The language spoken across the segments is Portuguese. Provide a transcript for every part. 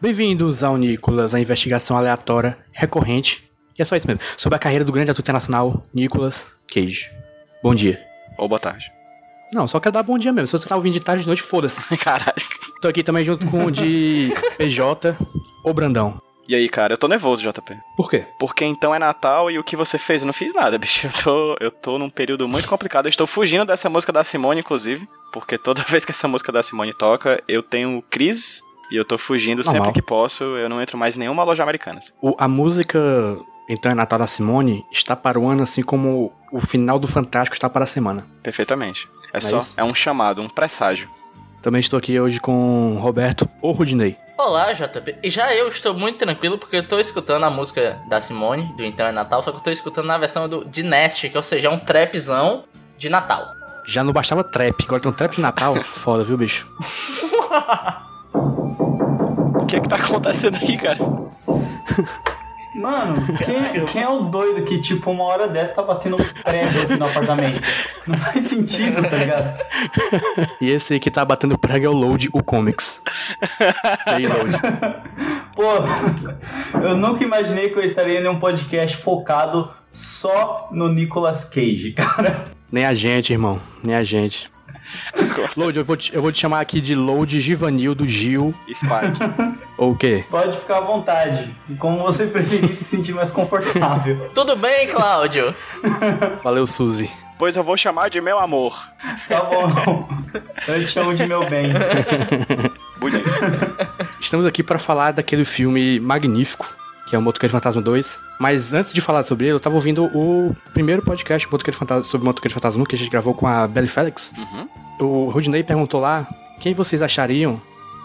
Bem-vindos ao Nicolas, a investigação aleatória recorrente. E é só isso mesmo. Sobre a carreira do grande ator internacional Nicolas Cage. Bom dia. Ou boa tarde. Não, só quero dar bom dia mesmo. Se você tá ouvindo de tarde de noite, foda-se. Caralho. Tô aqui também junto com o de PJ, o Brandão. E aí, cara, eu tô nervoso, JP. Por quê? Porque então é Natal e o que você fez? Eu não fiz nada, bicho. Eu tô, eu tô num período muito complicado. Eu estou fugindo dessa música da Simone, inclusive. Porque toda vez que essa música da Simone toca, eu tenho crise. E eu tô fugindo Normal. sempre que posso. Eu não entro mais em nenhuma loja americana. O- a música Então é Natal da Simone está para o ano assim como o final do Fantástico está para a semana. Perfeitamente. É, É só. isso? É um chamado, um presságio. Também estou aqui hoje com Roberto ou Rudinei. Olá, JP. E já eu estou muito tranquilo porque eu tô escutando a música da Simone, do Então é Natal, só que eu tô escutando na versão do de Nest, que ou seja, é um trapzão de Natal. Já não bastava trap, agora tem um trap de Natal. Foda, viu, bicho? O que é que tá acontecendo aí, cara? Mano, quem, quem é o doido que, tipo, uma hora dessa tá batendo prego aqui no apartamento? Não faz sentido, tá ligado? E esse aí que tá batendo prego é o Load, o Comics. E aí, Load? Pô, eu nunca imaginei que eu estaria em um podcast focado só no Nicolas Cage, cara. Nem a gente, irmão. Nem a gente. Load, eu vou, te, eu vou te chamar aqui de Load Givanil do Gil. Spike. Ou o quê? Pode ficar à vontade. Como você preferir se sentir mais confortável. Tudo bem, Cláudio? Valeu, Suzy. pois eu vou chamar de meu amor. Tá bom. Eu te chamo de meu bem. Bonito. Estamos aqui para falar daquele filme magnífico, que é o Motoqueiro Fantasma 2. Mas antes de falar sobre ele, eu tava ouvindo o primeiro podcast Motoqueiro Fantasma, sobre Motoqueiro Fantasma 1 que a gente gravou com a Belly Felix. Uhum. O Rudney perguntou lá quem vocês achariam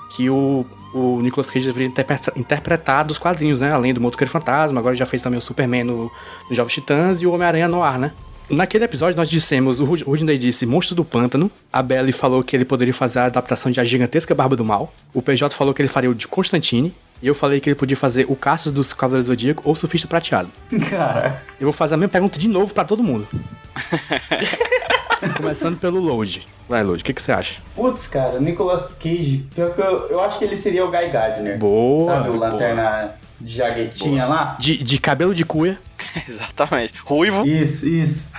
que o, o Nicolas Cage deveria interpreta- interpretar dos quadrinhos, né? Além do Motoqueiro Fantasma, agora já fez também o Superman no, no Jovens Titãs e o Homem-Aranha no ar, né? Naquele episódio nós dissemos, o Rud- Rudney disse Monstro do Pântano, a Belly falou que ele poderia fazer a adaptação de A Gigantesca Barba do Mal, o PJ falou que ele faria o de Constantine, e eu falei que ele podia fazer o Cassius dos Cavaleiros do Zodíaco ou o Surfista Prateado. Cara, Eu vou fazer a mesma pergunta de novo pra todo mundo. Começando pelo Load. Vai, Load, o que, que você acha? putz, cara, Nicolas Cage, pior que eu, eu acho que ele seria o Guy Gardner. Boa. Sabe, o Lanterna de jaguetinha lá? De, de cabelo de cuia. Exatamente. Ruivo. Isso, isso.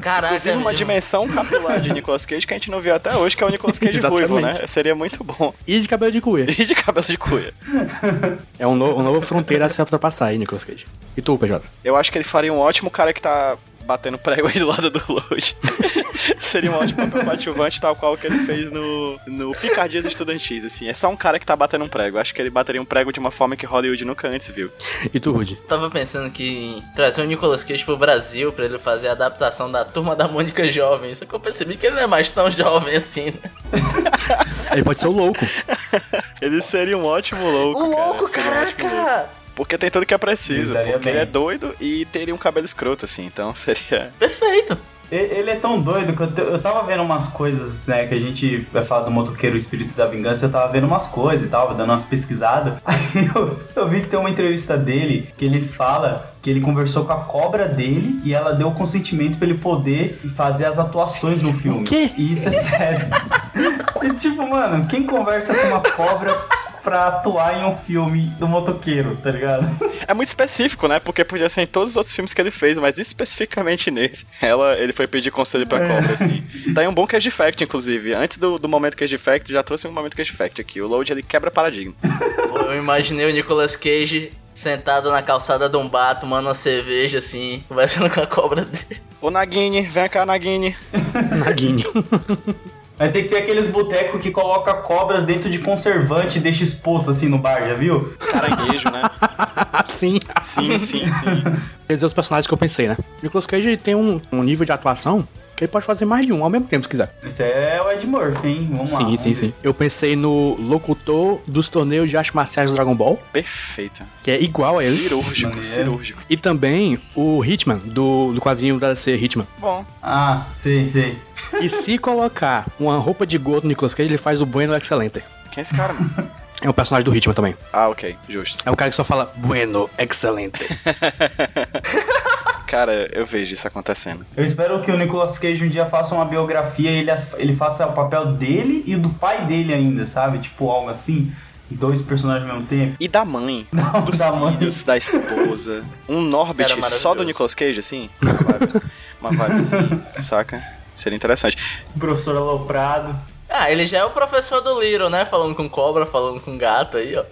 Caraca. Inclusive uma dimensão capilar de Nicolas Cage que a gente não viu até hoje, que é o Nicolas Cage ruivo, né? Seria muito bom. E de cabelo de cuia. E de cabelo de cuia. É um, no, uma nova fronteira a se ultrapassar aí, Nicolas Cage. E tu, PJ? Eu acho que ele faria um ótimo cara que tá batendo prego aí do lado do Load. Seria um ótimo papel coadjuvante, tal qual que ele fez no, no Picardias Estudantis, assim. É só um cara que tá batendo um prego. Acho que ele bateria um prego de uma forma que Hollywood nunca antes viu. E tu, Rude? Tava pensando que em trazer o Nicolas Cage pro Brasil pra ele fazer a adaptação da Turma da Mônica Jovem. Só que eu percebi que ele não é mais tão jovem assim, né? Ele pode ser o louco. Ele seria um ótimo louco. O louco, cara. Seria um caraca! Porque tem tudo que é preciso. Ele Porque bem. ele é doido e teria um cabelo escroto, assim. Então seria. Perfeito. Ele é tão doido que eu, eu tava vendo umas coisas, né, que a gente vai falar do motoqueiro o espírito da vingança, eu tava vendo umas coisas e tal, dando umas pesquisadas. Aí eu, eu vi que tem uma entrevista dele que ele fala que ele conversou com a cobra dele e ela deu o consentimento pra ele poder fazer as atuações no filme. O quê? E isso é sério. e tipo, mano, quem conversa com uma cobra pra atuar em um filme do motoqueiro, tá ligado? É muito específico, né? Porque podia ser em todos os outros filmes que ele fez, mas especificamente nesse. Ela, ele foi pedir conselho pra cobra, assim. Tá aí um bom Cage Fact, inclusive. Antes do, do momento Cage Fact, já trouxe um momento Cage Fact aqui. O Load, ele quebra paradigma. Eu imaginei o Nicolas Cage sentado na calçada de um bar, tomando uma cerveja assim, conversando com a cobra dele. Ô Nagini, vem cá, Nagini. Naguinho. Vai ter que ser aqueles botecos que coloca cobras dentro de conservante e deixa exposto assim no bar, já viu? Caranguejo, né? Sim. Sim, sim, sim. Quer dizer, os personagens que eu pensei, né? Nicolas Cage ele tem um, um nível de atuação ele pode fazer mais de um ao mesmo tempo, se quiser. Isso é o Ed Murphy, hein? Vamos lá. sim, vamos sim, ver. sim. Eu pensei no locutor dos torneios de artes marciais do Dragon Ball, Perfeito. que é igual a ele. Cirúrgico, Maneiro. cirúrgico. E também o Hitman, do, do quadrinho da DC Hitman. Bom, Ah, sei, sei. E se colocar uma roupa de gordo no Nicolas Cage, ele faz o Bueno Excelente. quem é esse cara, mano? É um personagem do Hitman também. Ah, ok, justo. É o cara que só fala Bueno Excelente. Cara, eu vejo isso acontecendo. Eu espero que o Nicolas Cage um dia faça uma biografia e ele, ele faça o papel dele e do pai dele ainda, sabe? Tipo algo assim. Dois personagens ao mesmo tempo. E da mãe, Não, dos da mãe. filhos, da esposa. Um Norbit só do. Nicolas Cage, assim? Uma vibe, uma vibe assim, saca? Seria interessante. O professor Aloprado. Ah, ele já é o professor do Little, né? Falando com cobra, falando com gato aí, ó.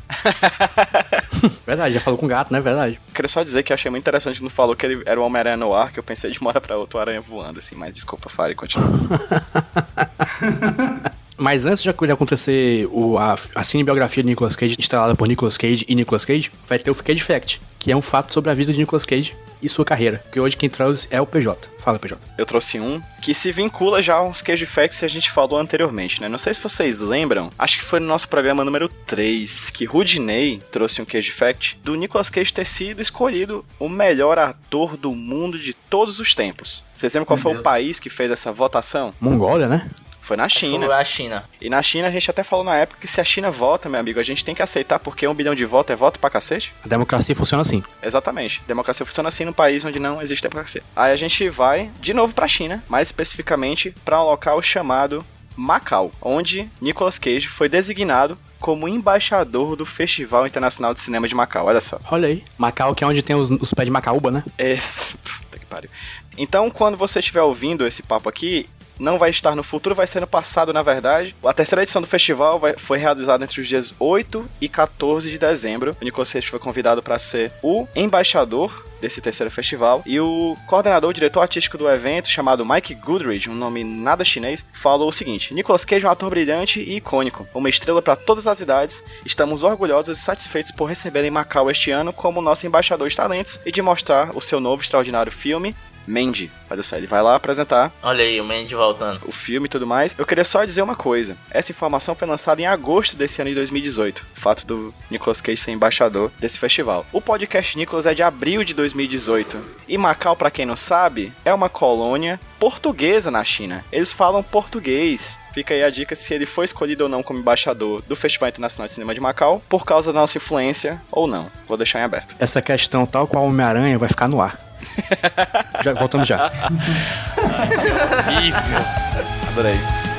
Verdade, já falou com gato, né? Verdade. Queria só dizer que eu achei muito interessante quando falou que ele era o Homem-Aranha no ar, que eu pensei de uma hora pra outra o aranha voando, assim, mas desculpa, fale, continua. Mas antes de acontecer o, a, a cinebiografia de Nicolas Cage, estrelada por Nicolas Cage e Nicolas Cage, vai ter o Cage Fact, que é um fato sobre a vida de Nicolas Cage e sua carreira. Que hoje quem traz é o PJ. Fala, PJ. Eu trouxe um que se vincula já aos Cage Facts que a gente falou anteriormente, né? Não sei se vocês lembram, acho que foi no nosso programa número 3 que Rudinei trouxe um Cage Fact do Nicolas Cage ter sido escolhido o melhor ator do mundo de todos os tempos. Vocês lembram qual Meu foi Deus. o país que fez essa votação? Mongólia, né? Foi na China. Foi a China. E na China a gente até falou na época que se a China vota, meu amigo, a gente tem que aceitar porque um bilhão de votos é voto pra cacete. A democracia funciona assim. Exatamente. Democracia funciona assim num país onde não existe democracia. Aí a gente vai de novo pra China, mais especificamente para um local chamado Macau, onde Nicolas Cage foi designado como embaixador do Festival Internacional de Cinema de Macau. Olha só. Olha aí. Macau, que é onde tem os, os pés de macaúba, né? Esse... Puta que pariu. Então, quando você estiver ouvindo esse papo aqui, não vai estar no futuro, vai ser no passado, na verdade. A terceira edição do festival vai- foi realizada entre os dias 8 e 14 de dezembro. O Nicolas Cage foi convidado para ser o embaixador desse terceiro festival. E o coordenador, o diretor artístico do evento, chamado Mike Goodridge, um nome nada chinês, falou o seguinte: Nicolas Cage é um ator brilhante e icônico, uma estrela para todas as idades. Estamos orgulhosos e satisfeitos por receber em Macau este ano como nosso embaixador de talentos e de mostrar o seu novo extraordinário filme. Mandy, olha só, ele vai lá apresentar Olha aí, o Mandy voltando. o filme e tudo mais. Eu queria só dizer uma coisa: essa informação foi lançada em agosto desse ano de 2018. O fato do Nicolas Cage ser embaixador desse festival. O podcast Nicolas é de abril de 2018. E Macau, pra quem não sabe, é uma colônia portuguesa na China. Eles falam português. Fica aí a dica se ele foi escolhido ou não como embaixador do Festival Internacional de Cinema de Macau, por causa da nossa influência ou não. Vou deixar em aberto. Essa questão, tal qual o Homem-Aranha, vai ficar no ar. Já, voltamos já. Adorei.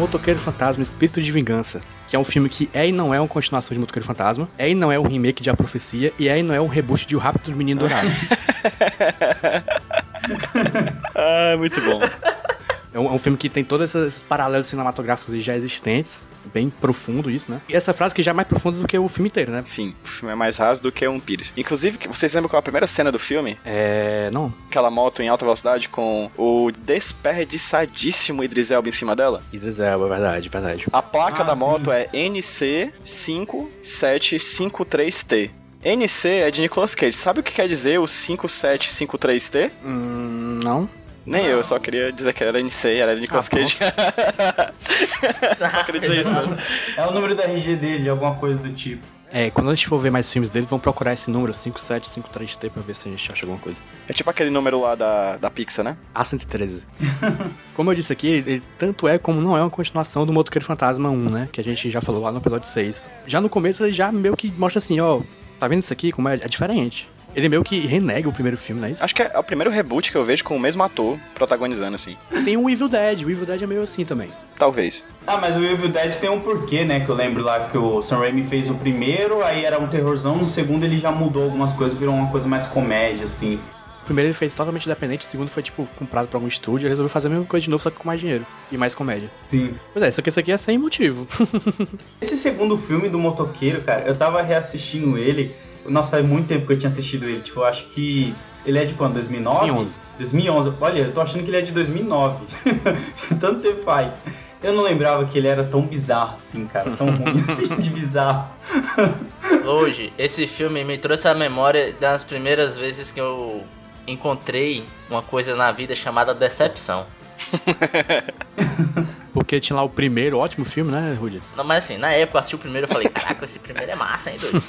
Motoqueiro Fantasma Espírito de Vingança, que é um filme que é e não é uma continuação de Motoqueiro Fantasma, é e não é um remake de A Profecia, e é e não é um reboot de O Rápido dos Meninos Dourados. Ah, muito bom. É um, é um filme que tem todos esses paralelos cinematográficos já existentes, bem profundo isso, né? E essa frase que já é mais profunda do que o filme inteiro, né? Sim, o filme é mais raso do que um Pires. Inclusive, que- vocês lembram qual é a primeira cena do filme? É. Não. Aquela moto em alta velocidade com o desperdiçadíssimo Idris Elba em cima dela? Idris Elba, verdade, verdade. A placa Ah, da sim. moto é NC5753T. NC é de Nicolas Cage. Sabe o que quer dizer o 5753T? Hum, não. Nem eu, eu só queria dizer que era NC, era Nicolas Ah, Cage. só queria dizer isso mesmo. É o número da RG dele, alguma coisa do tipo. É, quando a gente for ver mais filmes dele, vamos procurar esse número 5753T pra ver se a gente acha alguma coisa. É tipo aquele número lá da, da Pixar, né? A113. como eu disse aqui, ele, ele tanto é como não é uma continuação do Motoqueiro Fantasma 1, né? Que a gente já falou lá no episódio 6. Já no começo ele já meio que mostra assim, ó, tá vendo isso aqui? Como é, é diferente. Ele meio que renega o primeiro filme, não é isso? Acho que é o primeiro reboot que eu vejo com o mesmo ator protagonizando, assim. Tem o Evil Dead, o Evil Dead é meio assim também. Talvez. Ah, mas o Evil Dead tem um porquê, né? Que eu lembro lá que o Sam Raimi fez o primeiro, aí era um terrorzão, no segundo ele já mudou algumas coisas, virou uma coisa mais comédia, assim. O primeiro ele fez totalmente independente, o segundo foi, tipo, comprado pra algum estúdio, ele resolveu fazer a mesma coisa de novo, só que com mais dinheiro. E mais comédia. Sim. Pois é, só que isso aqui é sem motivo. Esse segundo filme do motoqueiro, cara, eu tava reassistindo ele. Nossa, faz muito tempo que eu tinha assistido ele. Tipo, eu acho que. Ele é de quando? 2009? 2011. 2011. Olha, eu tô achando que ele é de 2009. Tanto tempo faz. Eu não lembrava que ele era tão bizarro assim, cara. Tão ruim assim de bizarro. Hoje, esse filme me trouxe a memória das primeiras vezes que eu encontrei uma coisa na vida chamada decepção. Porque tinha lá o primeiro, ótimo filme, né, Rudy? Não, mas assim, na época eu assisti o primeiro e falei, caraca, esse primeiro é massa, hein, doido?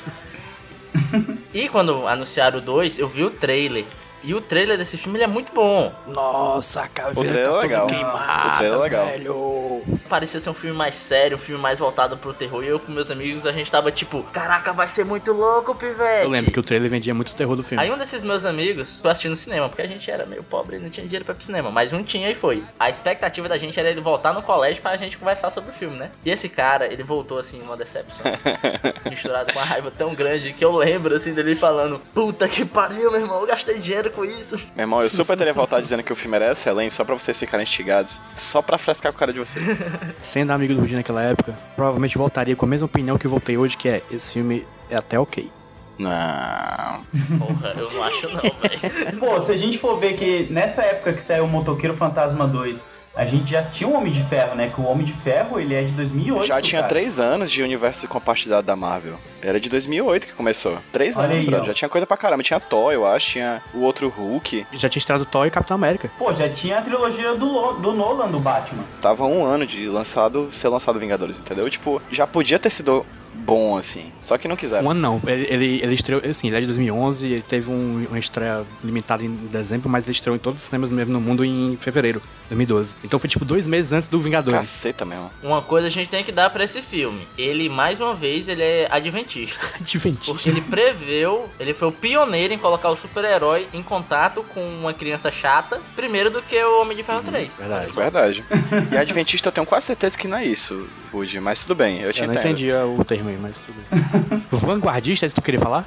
E quando anunciaram o 2, eu vi o trailer. E o trailer desse filme ele é muito bom. Nossa, a caveira O trailer tá é legal. queimada, O trailer é legal. velho. Parecia ser um filme mais sério, um filme mais voltado pro terror. E eu com meus amigos, a gente tava tipo, caraca, vai ser muito louco, pivete. Eu lembro que o trailer vendia muito terror do filme. Aí um desses meus amigos foi assistir no cinema, porque a gente era meio pobre e não tinha dinheiro pra ir pro cinema, mas um tinha e foi. A expectativa da gente era ele voltar no colégio pra gente conversar sobre o filme, né? E esse cara, ele voltou assim, uma decepção. misturado com uma raiva tão grande que eu lembro assim dele falando: Puta que pariu, meu irmão, eu gastei dinheiro com isso. Meu irmão, eu super teria voltado dizendo que o filme era excelente, só pra vocês ficarem instigados. Só pra frescar com a cara de vocês. Sendo amigo do Rudy naquela época, provavelmente voltaria com a mesma opinião que eu voltei hoje, que é, esse filme é até ok. Não. Porra, eu não acho não, velho. Pô, se a gente for ver que nessa época que saiu o Motoqueiro Fantasma 2, a gente já tinha o Homem de Ferro, né? Que o Homem de Ferro, ele é de 2008, Já tinha cara. três anos de universo compartilhado da Marvel. Era de 2008 que começou. Três Olha anos, aí, brother. ó. Já tinha coisa pra caramba. Tinha Thor, eu acho. Tinha o outro Hulk. Já tinha estreado Thor e Capitão América. Pô, já tinha a trilogia do, do Nolan, do Batman. Tava um ano de lançado, ser lançado Vingadores, entendeu? Tipo, já podia ter sido bom, assim. Só que não quiseram. Um ano não, ele, ele, ele estreou, assim, ele é de 2011, ele teve um, uma estreia limitada em dezembro, mas ele estreou em todos os cinemas mesmo no mundo em fevereiro de 2012. Então foi tipo dois meses antes do Vingadores. Caceta mesmo. Uma coisa a gente tem que dar pra esse filme. Ele, mais uma vez, ele é adventista. Adventista. Porque ele preveu, ele foi o pioneiro em colocar o super-herói em contato com uma criança chata, primeiro do que o Homem de Ferro 3. verdade. Verdade. e Adventista eu tenho quase certeza que não é isso, Woody. Mas tudo bem, eu te Eu não entendo. entendia o termo aí, mas tudo bem. Vanguardista, é isso que tu queria falar?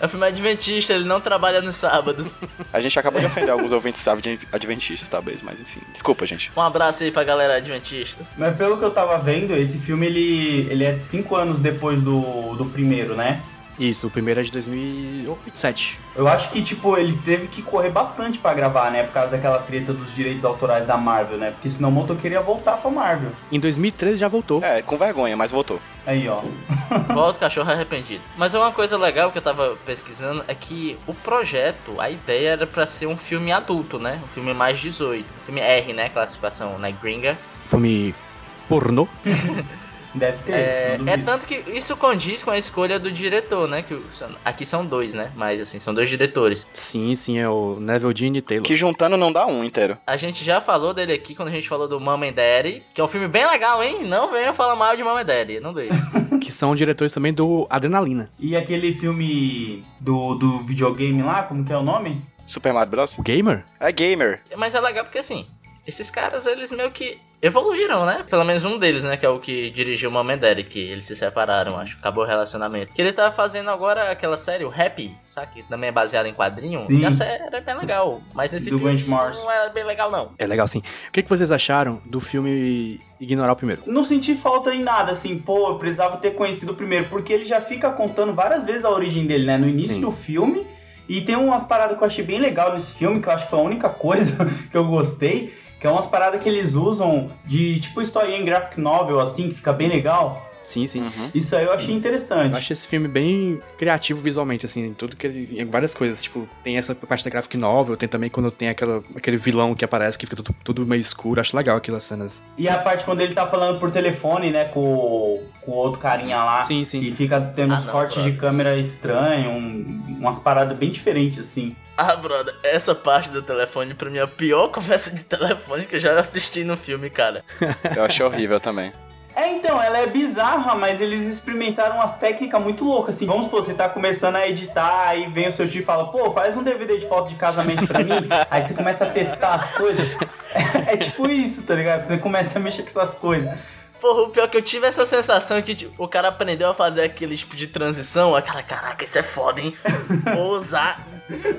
É um filme adventista, ele não trabalha nos sábados. A gente acabou de ofender alguns ouvintes adven- adventistas, talvez, mas enfim. Desculpa, gente. Um abraço aí pra galera adventista. Mas pelo que eu tava vendo, esse filme, ele, ele é cinco anos depois do, do primeiro, né? Isso, o primeiro é de 2007. Eu acho que, tipo, eles teve que correr bastante pra gravar, né? Por causa daquela treta dos direitos autorais da Marvel, né? Porque senão o motoqueiro ia voltar pra Marvel. Em 2013 já voltou. É, com vergonha, mas voltou. Aí, ó. Volta o cachorro arrependido. Mas uma coisa legal que eu tava pesquisando é que o projeto, a ideia era pra ser um filme adulto, né? Um filme mais 18. Filme R, né? Classificação na gringa. Filme pornô. Deve ter. É, é tanto que isso condiz com a escolha do diretor, né? Que aqui são dois, né? Mas assim, são dois diretores. Sim, sim, é o Neville Dean e Taylor. Que juntando não dá um inteiro. A gente já falou dele aqui quando a gente falou do Mom and Daddy, que é um filme bem legal, hein? Não venha falar mal de Mom and Daddy, não deixa. Que são diretores também do Adrenalina. E aquele filme do, do videogame lá, como que é o nome? Super Mario Bros. O Gamer? É gamer. Mas é legal porque assim, esses caras, eles meio que evoluíram, né? Pelo menos um deles, né? Que é o que dirigiu o Mom and Daddy, que eles se separaram, acho. Acabou o relacionamento. Que ele tá fazendo agora aquela série, o Happy, sabe? Que também é baseada em quadrinho. Sim. E a série é bem legal. Mas esse Do filme não é bem legal, não. É legal sim. O que, que vocês acharam do filme Ignorar o Primeiro? Não senti falta em nada, assim, pô, eu precisava ter conhecido o primeiro, porque ele já fica contando várias vezes a origem dele, né? No início Sim. do filme. E tem umas paradas que eu achei bem legal nesse filme, que eu acho que foi a única coisa que eu gostei, que é umas paradas que eles usam de tipo historinha em graphic novel, assim, que fica bem legal. Sim, sim. Uhum. Isso aí eu achei interessante. Eu acho esse filme bem criativo visualmente, assim, em tudo que ele. em várias coisas. Tipo, tem essa parte da graphic novel, tem também quando tem aquela, aquele vilão que aparece que fica tudo, tudo meio escuro. Acho legal aquelas cenas. E a parte quando ele tá falando por telefone, né, com, com o outro carinha lá. Sim, sim. E fica tendo Ah, uns não, cortes brother. de câmera estranhos, um- umas paradas bem diferentes, assim. Ah, brother, essa parte do telefone pra mim é a pior conversa de telefone que eu já assisti no filme, cara. Eu achei horrível também. É, então, ela é bizarra, mas eles experimentaram umas técnicas muito loucas, assim. Vamos supor, você tá começando a editar, aí vem o seu tio e fala, pô, faz um DVD de foto de casamento pra mim. aí você começa a testar as coisas. É, tipo isso, tá ligado? Você começa a mexer com essas coisas. Porra, o pior que eu tive essa sensação que tipo, o cara aprendeu a fazer aquele tipo de transição. A cara, caraca, isso é foda, hein? Vou usar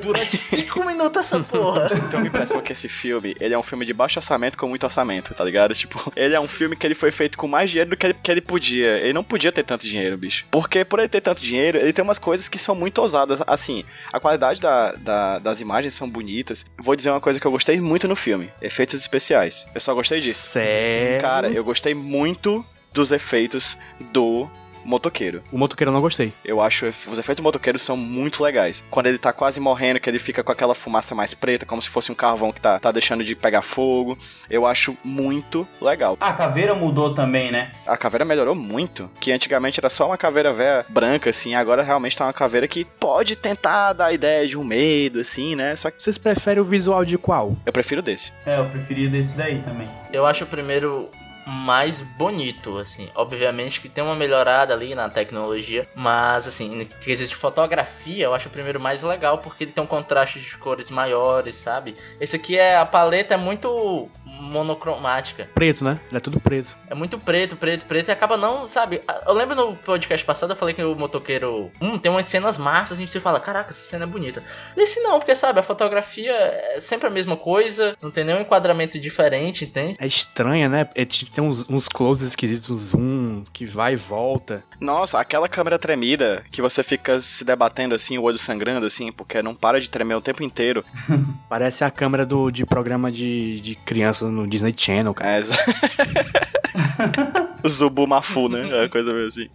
durante 5 minutos essa porra. Tenho a impressão que esse filme, ele é um filme de baixo orçamento com muito orçamento, tá ligado? Tipo, ele é um filme que ele foi feito com mais dinheiro do que ele, que ele podia. Ele não podia ter tanto dinheiro, bicho. Porque por ele ter tanto dinheiro, ele tem umas coisas que são muito ousadas. Assim, a qualidade da- da- das imagens são bonitas. Vou dizer uma coisa que eu gostei muito no filme: efeitos especiais. Eu só gostei disso. Sério? Cara, eu gostei muito dos efeitos do motoqueiro. O motoqueiro eu não gostei. Eu acho os efeitos do motoqueiro são muito legais. Quando ele tá quase morrendo, que ele fica com aquela fumaça mais preta, como se fosse um carvão que tá, tá deixando de pegar fogo. Eu acho muito legal. A caveira mudou também, né? A caveira melhorou muito. Que antigamente era só uma caveira velha branca, assim. Agora realmente tá uma caveira que pode tentar dar a ideia de um medo, assim, né? Só que Vocês preferem o visual de qual? eu prefiro desse. É, eu preferia desse daí também. Eu acho o primeiro mais bonito, assim. Obviamente que tem uma melhorada ali na tecnologia, mas assim, quesito de fotografia, eu acho o primeiro mais legal porque ele tem um contraste de cores maiores, sabe? Esse aqui é a paleta é muito monocromática. Preto, né? Ele é tudo preto. É muito preto, preto, preto e acaba não, sabe? Eu lembro no podcast passado eu falei que o motoqueiro, hum, tem umas cenas massas, a gente fala, caraca, essa cena é bonita. Esse não, porque sabe, a fotografia é sempre a mesma coisa, não tem nenhum enquadramento diferente, entende? É estranha, né? É, tipo, tem uns, uns closes esquisitos, um zoom que vai e volta. Nossa, aquela câmera tremida que você fica se debatendo assim, o olho sangrando assim, porque não para de tremer o tempo inteiro. Parece a câmera do, de programa de, de criança no Disney Channel, cara. É, exa- Zubumafu, né? É coisa meio assim.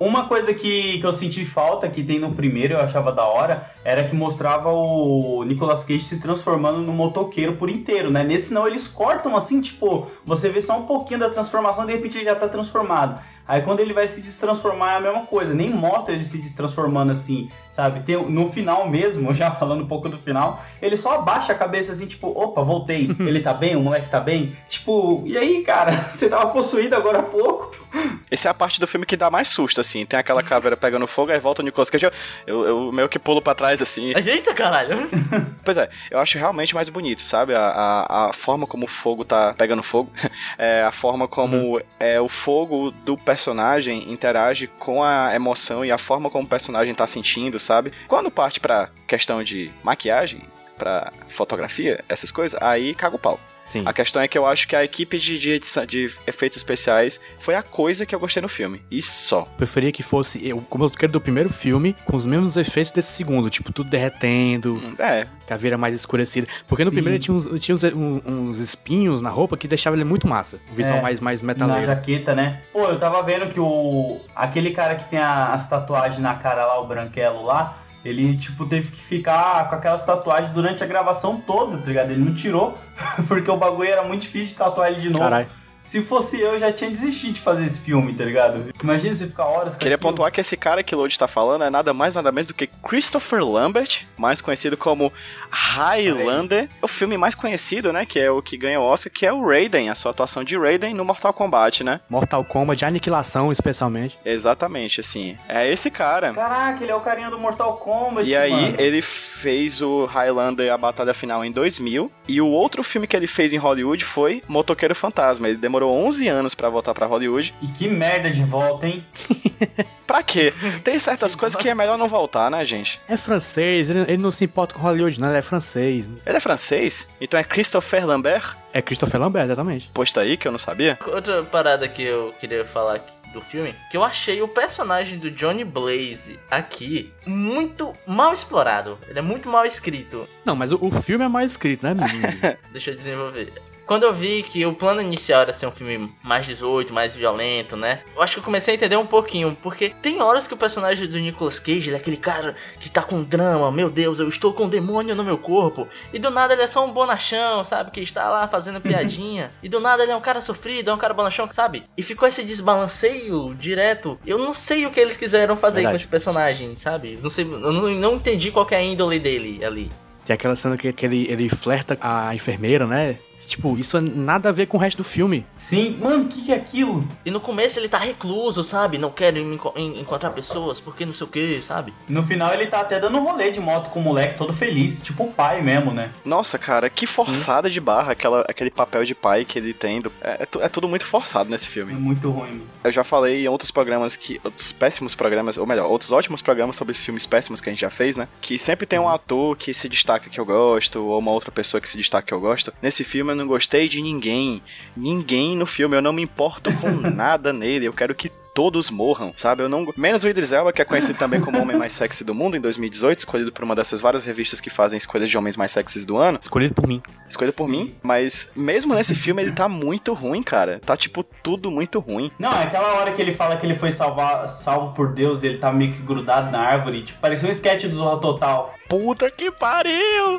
Uma coisa que, que eu senti falta, que tem no primeiro, eu achava da hora, era que mostrava o Nicolas Cage se transformando no motoqueiro por inteiro, né? Nesse não, eles cortam assim, tipo, você vê só um pouquinho da transformação, de repente ele já tá transformado. Aí quando ele vai se destransformar é a mesma coisa, nem mostra ele se destransformando assim, sabe? Tem, no final mesmo, já falando um pouco do final, ele só abaixa a cabeça assim, tipo, opa, voltei, ele tá bem, o moleque tá bem? Tipo, e aí, cara, você tava possuído agora há pouco? Essa é a parte do filme que dá mais susto, assim. Tem aquela caveira pegando fogo, aí volta o Nicolas Cage. Eu, eu meio que pulo pra trás, assim. Eita caralho! Pois é, eu acho realmente mais bonito, sabe? A, a, a forma como o fogo tá pegando fogo, é a forma como é, o fogo do personagem interage com a emoção e a forma como o personagem tá sentindo, sabe? Quando parte pra questão de maquiagem, pra fotografia, essas coisas, aí caga o pau. Sim. A questão é que eu acho que a equipe de, de, edição, de efeitos especiais foi a coisa que eu gostei no filme. E só. Preferia que fosse eu, como eu quero do primeiro filme, com os mesmos efeitos desse segundo, tipo, tudo derretendo, Hum, É, caveira mais escurecida. Porque no Sim. primeiro ele tinha, uns, tinha uns, uns espinhos na roupa que deixava ele muito massa. O visual É, mais, mais Na metaleiro. jaqueta, né? Pô, eu tava vendo que o. Aquele cara que tem a- as tatuagens na cara lá, o branquelo lá, ele, tipo, teve que ficar com aquelas tatuagens durante a gravação toda, tá ligado? Ele não tirou, porque o bagulho era muito difícil de tatuar ele de novo. Caralho. Se fosse eu, já tinha desistido de fazer esse filme, tá ligado? Imagina você ficar horas com Queria aquilo. pontuar que esse cara que o Lodi tá falando é nada mais nada menos do que Christopher Lambert, mais conhecido como Highlander. O filme mais conhecido, né, que é o que ganha o Oscar, que é o Raiden, a sua atuação de Raiden no Mortal Kombat, né? Mortal Kombat, de aniquilação, especialmente. Exatamente, assim. É esse cara. Caraca, ele é o carinha do Mortal Kombat, E aí mano. ele fez o Highlander a batalha final em 2000 e o outro filme que ele fez em Hollywood foi Motoqueiro Fantasma. Ele demorou 11 anos pra voltar pra Hollywood. E que merda de volta, hein? Pra quê? Tem certas coisas que é melhor não voltar, né, gente? É francês, ele, ele não se importa com Hollywood, não, ele é francês. Ele é francês, então é Christopher Lambert. É Christopher Lambert, exatamente. Posto aí que eu não sabia. Outra parada que eu queria falar aqui do filme, que eu achei o personagem do Johnny Blaze aqui muito mal explorado. Ele é muito mal escrito. Não, mas o, o filme é mais escrito, né, menino? Deixa eu desenvolver. Quando eu vi que o plano inicial era ser um filme mais 18, mais violento, né? Eu acho que eu comecei a entender um pouquinho, porque tem horas que o personagem do Nicolas Cage, ele é aquele cara que tá com drama, meu Deus, eu estou com um demônio no meu corpo, e do nada ele é só um bonachão, sabe? Que está lá fazendo piadinha, e do nada ele é um cara sofrido, é um cara bonachão, sabe? E ficou esse desbalanceio direto. Eu não sei o que eles quiseram fazer Verdade. com esse personagem, sabe? Não sei, eu não, não entendi qual é a índole dele ali. Tem aquela cena que, que ele, ele flerta a enfermeira, né? Tipo, isso é nada a ver com o resto do filme. Sim, mano, o que, que é aquilo? E no começo ele tá recluso, sabe? Não enco- en- encontrar pessoas, porque não sei o que, sabe? No final ele tá até dando um rolê de moto com o moleque todo feliz, tipo o pai mesmo, né? Nossa, cara, que forçada de barra aquela, aquele papel de pai que ele tem. do- É, é é tudo muito forçado nesse É filme. muito ruim. mano. Eu já falei em outros programas que. Outros péssimos programas, ou melhor, outros ótimos programas sobre os filmes péssimos que a gente já fez, né? Que sempre tem um ator que se destaca que eu gosto, ou uma outra pessoa que se destaca que eu gosto. Nesse filme eu não gostei de ninguém. Ninguém no filme. Eu não me importo com nada nele. Eu quero que todos morram, sabe? Eu não. Menos o Idris Elba, que é conhecido também como o homem mais sexy do mundo em 2018, escolhido por uma dessas várias revistas que fazem escolhas de homens mais sexys do ano. Escolhido por mim. Escolhido por mim. Mas mesmo nesse filme ele tá muito ruim, cara. Tá tipo tudo muito ruim. Não, é aquela hora que ele fala que ele foi salvar, salvo por Deus e ele tá meio que grudado na árvore. Tipo, parecia um sketch do Zorra Total. Puta que pariu!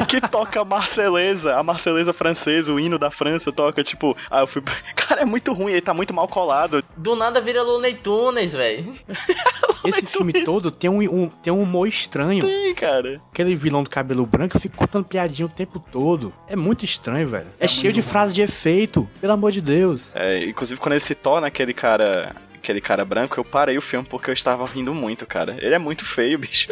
e que toca a Marceleza, a Marceleza francesa, o hino da França toca, tipo, ah, eu fui. Cara, é muito ruim, ele tá muito mal colado. Do nada vira Looney Tunes, velho. Esse filme todo tem um, um- tem um humor estranho. Sim, cara. Aquele vilão do cabelo branco fica contando piadinha o tempo todo. É muito estranho, velho. É, cheio de frases de efeito. Pelo amor de Deus. É, inclusive, quando ele se torna aquele cara. Aquele cara branco, eu parei o filme porque eu estava rindo muito, cara. Ele é muito feio, bicho.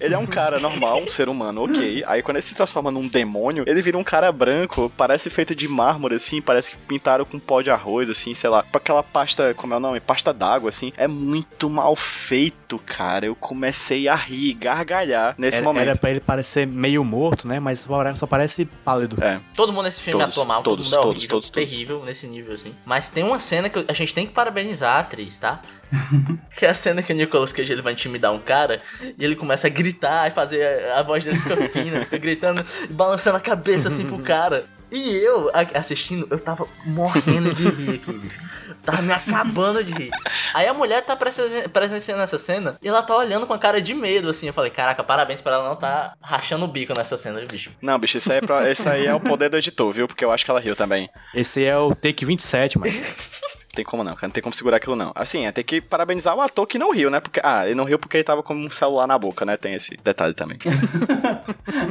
ele é um cara normal, um ser humano, ok. Aí quando ele se transforma num demônio, ele vira um cara branco, parece feito de mármore, assim, parece que pintaram com pó de arroz, assim, sei lá. Com aquela pasta, como é o nome? Pasta d'água, assim. É muito mal feito, cara. Eu comecei a rir, gargalhar nesse Era, momento. era pra ele parecer meio morto, né? Mas só só parece pálido. É. Todo mundo nesse filme Todos, atua mal, todos, todo mundo é todos, horrível, todos, todos. terrível nesse nível, assim. Mas tem uma cena que a gente tem que parabenizar a atriz, tá? que é a cena que o Nicolas Cage ele vai intimidar um cara e ele começa a gritar e fazer a, a voz dele fica fina, fica gritando e balançando a cabeça assim pro cara. E eu, assistindo, eu tava morrendo de rir aqui, bicho. Tava me acabando de rir. Aí a mulher tá presen- presenciando essa cena e ela tá olhando com a cara de medo, assim. Eu falei, caraca, parabéns pra ela não tá rachando o bico nessa cena, bicho. Não, bicho, isso aí, é pra- isso aí é o poder do editor, viu? Porque eu acho que ela riu também. Esse é o take 27, mano. Tem como não, cara. Não tem como segurar aquilo, não. Assim, é ter que parabenizar o ator que não riu, né? Porque, ah, ele não riu porque ele tava com um celular na boca, né? Tem esse detalhe também.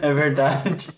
É verdade.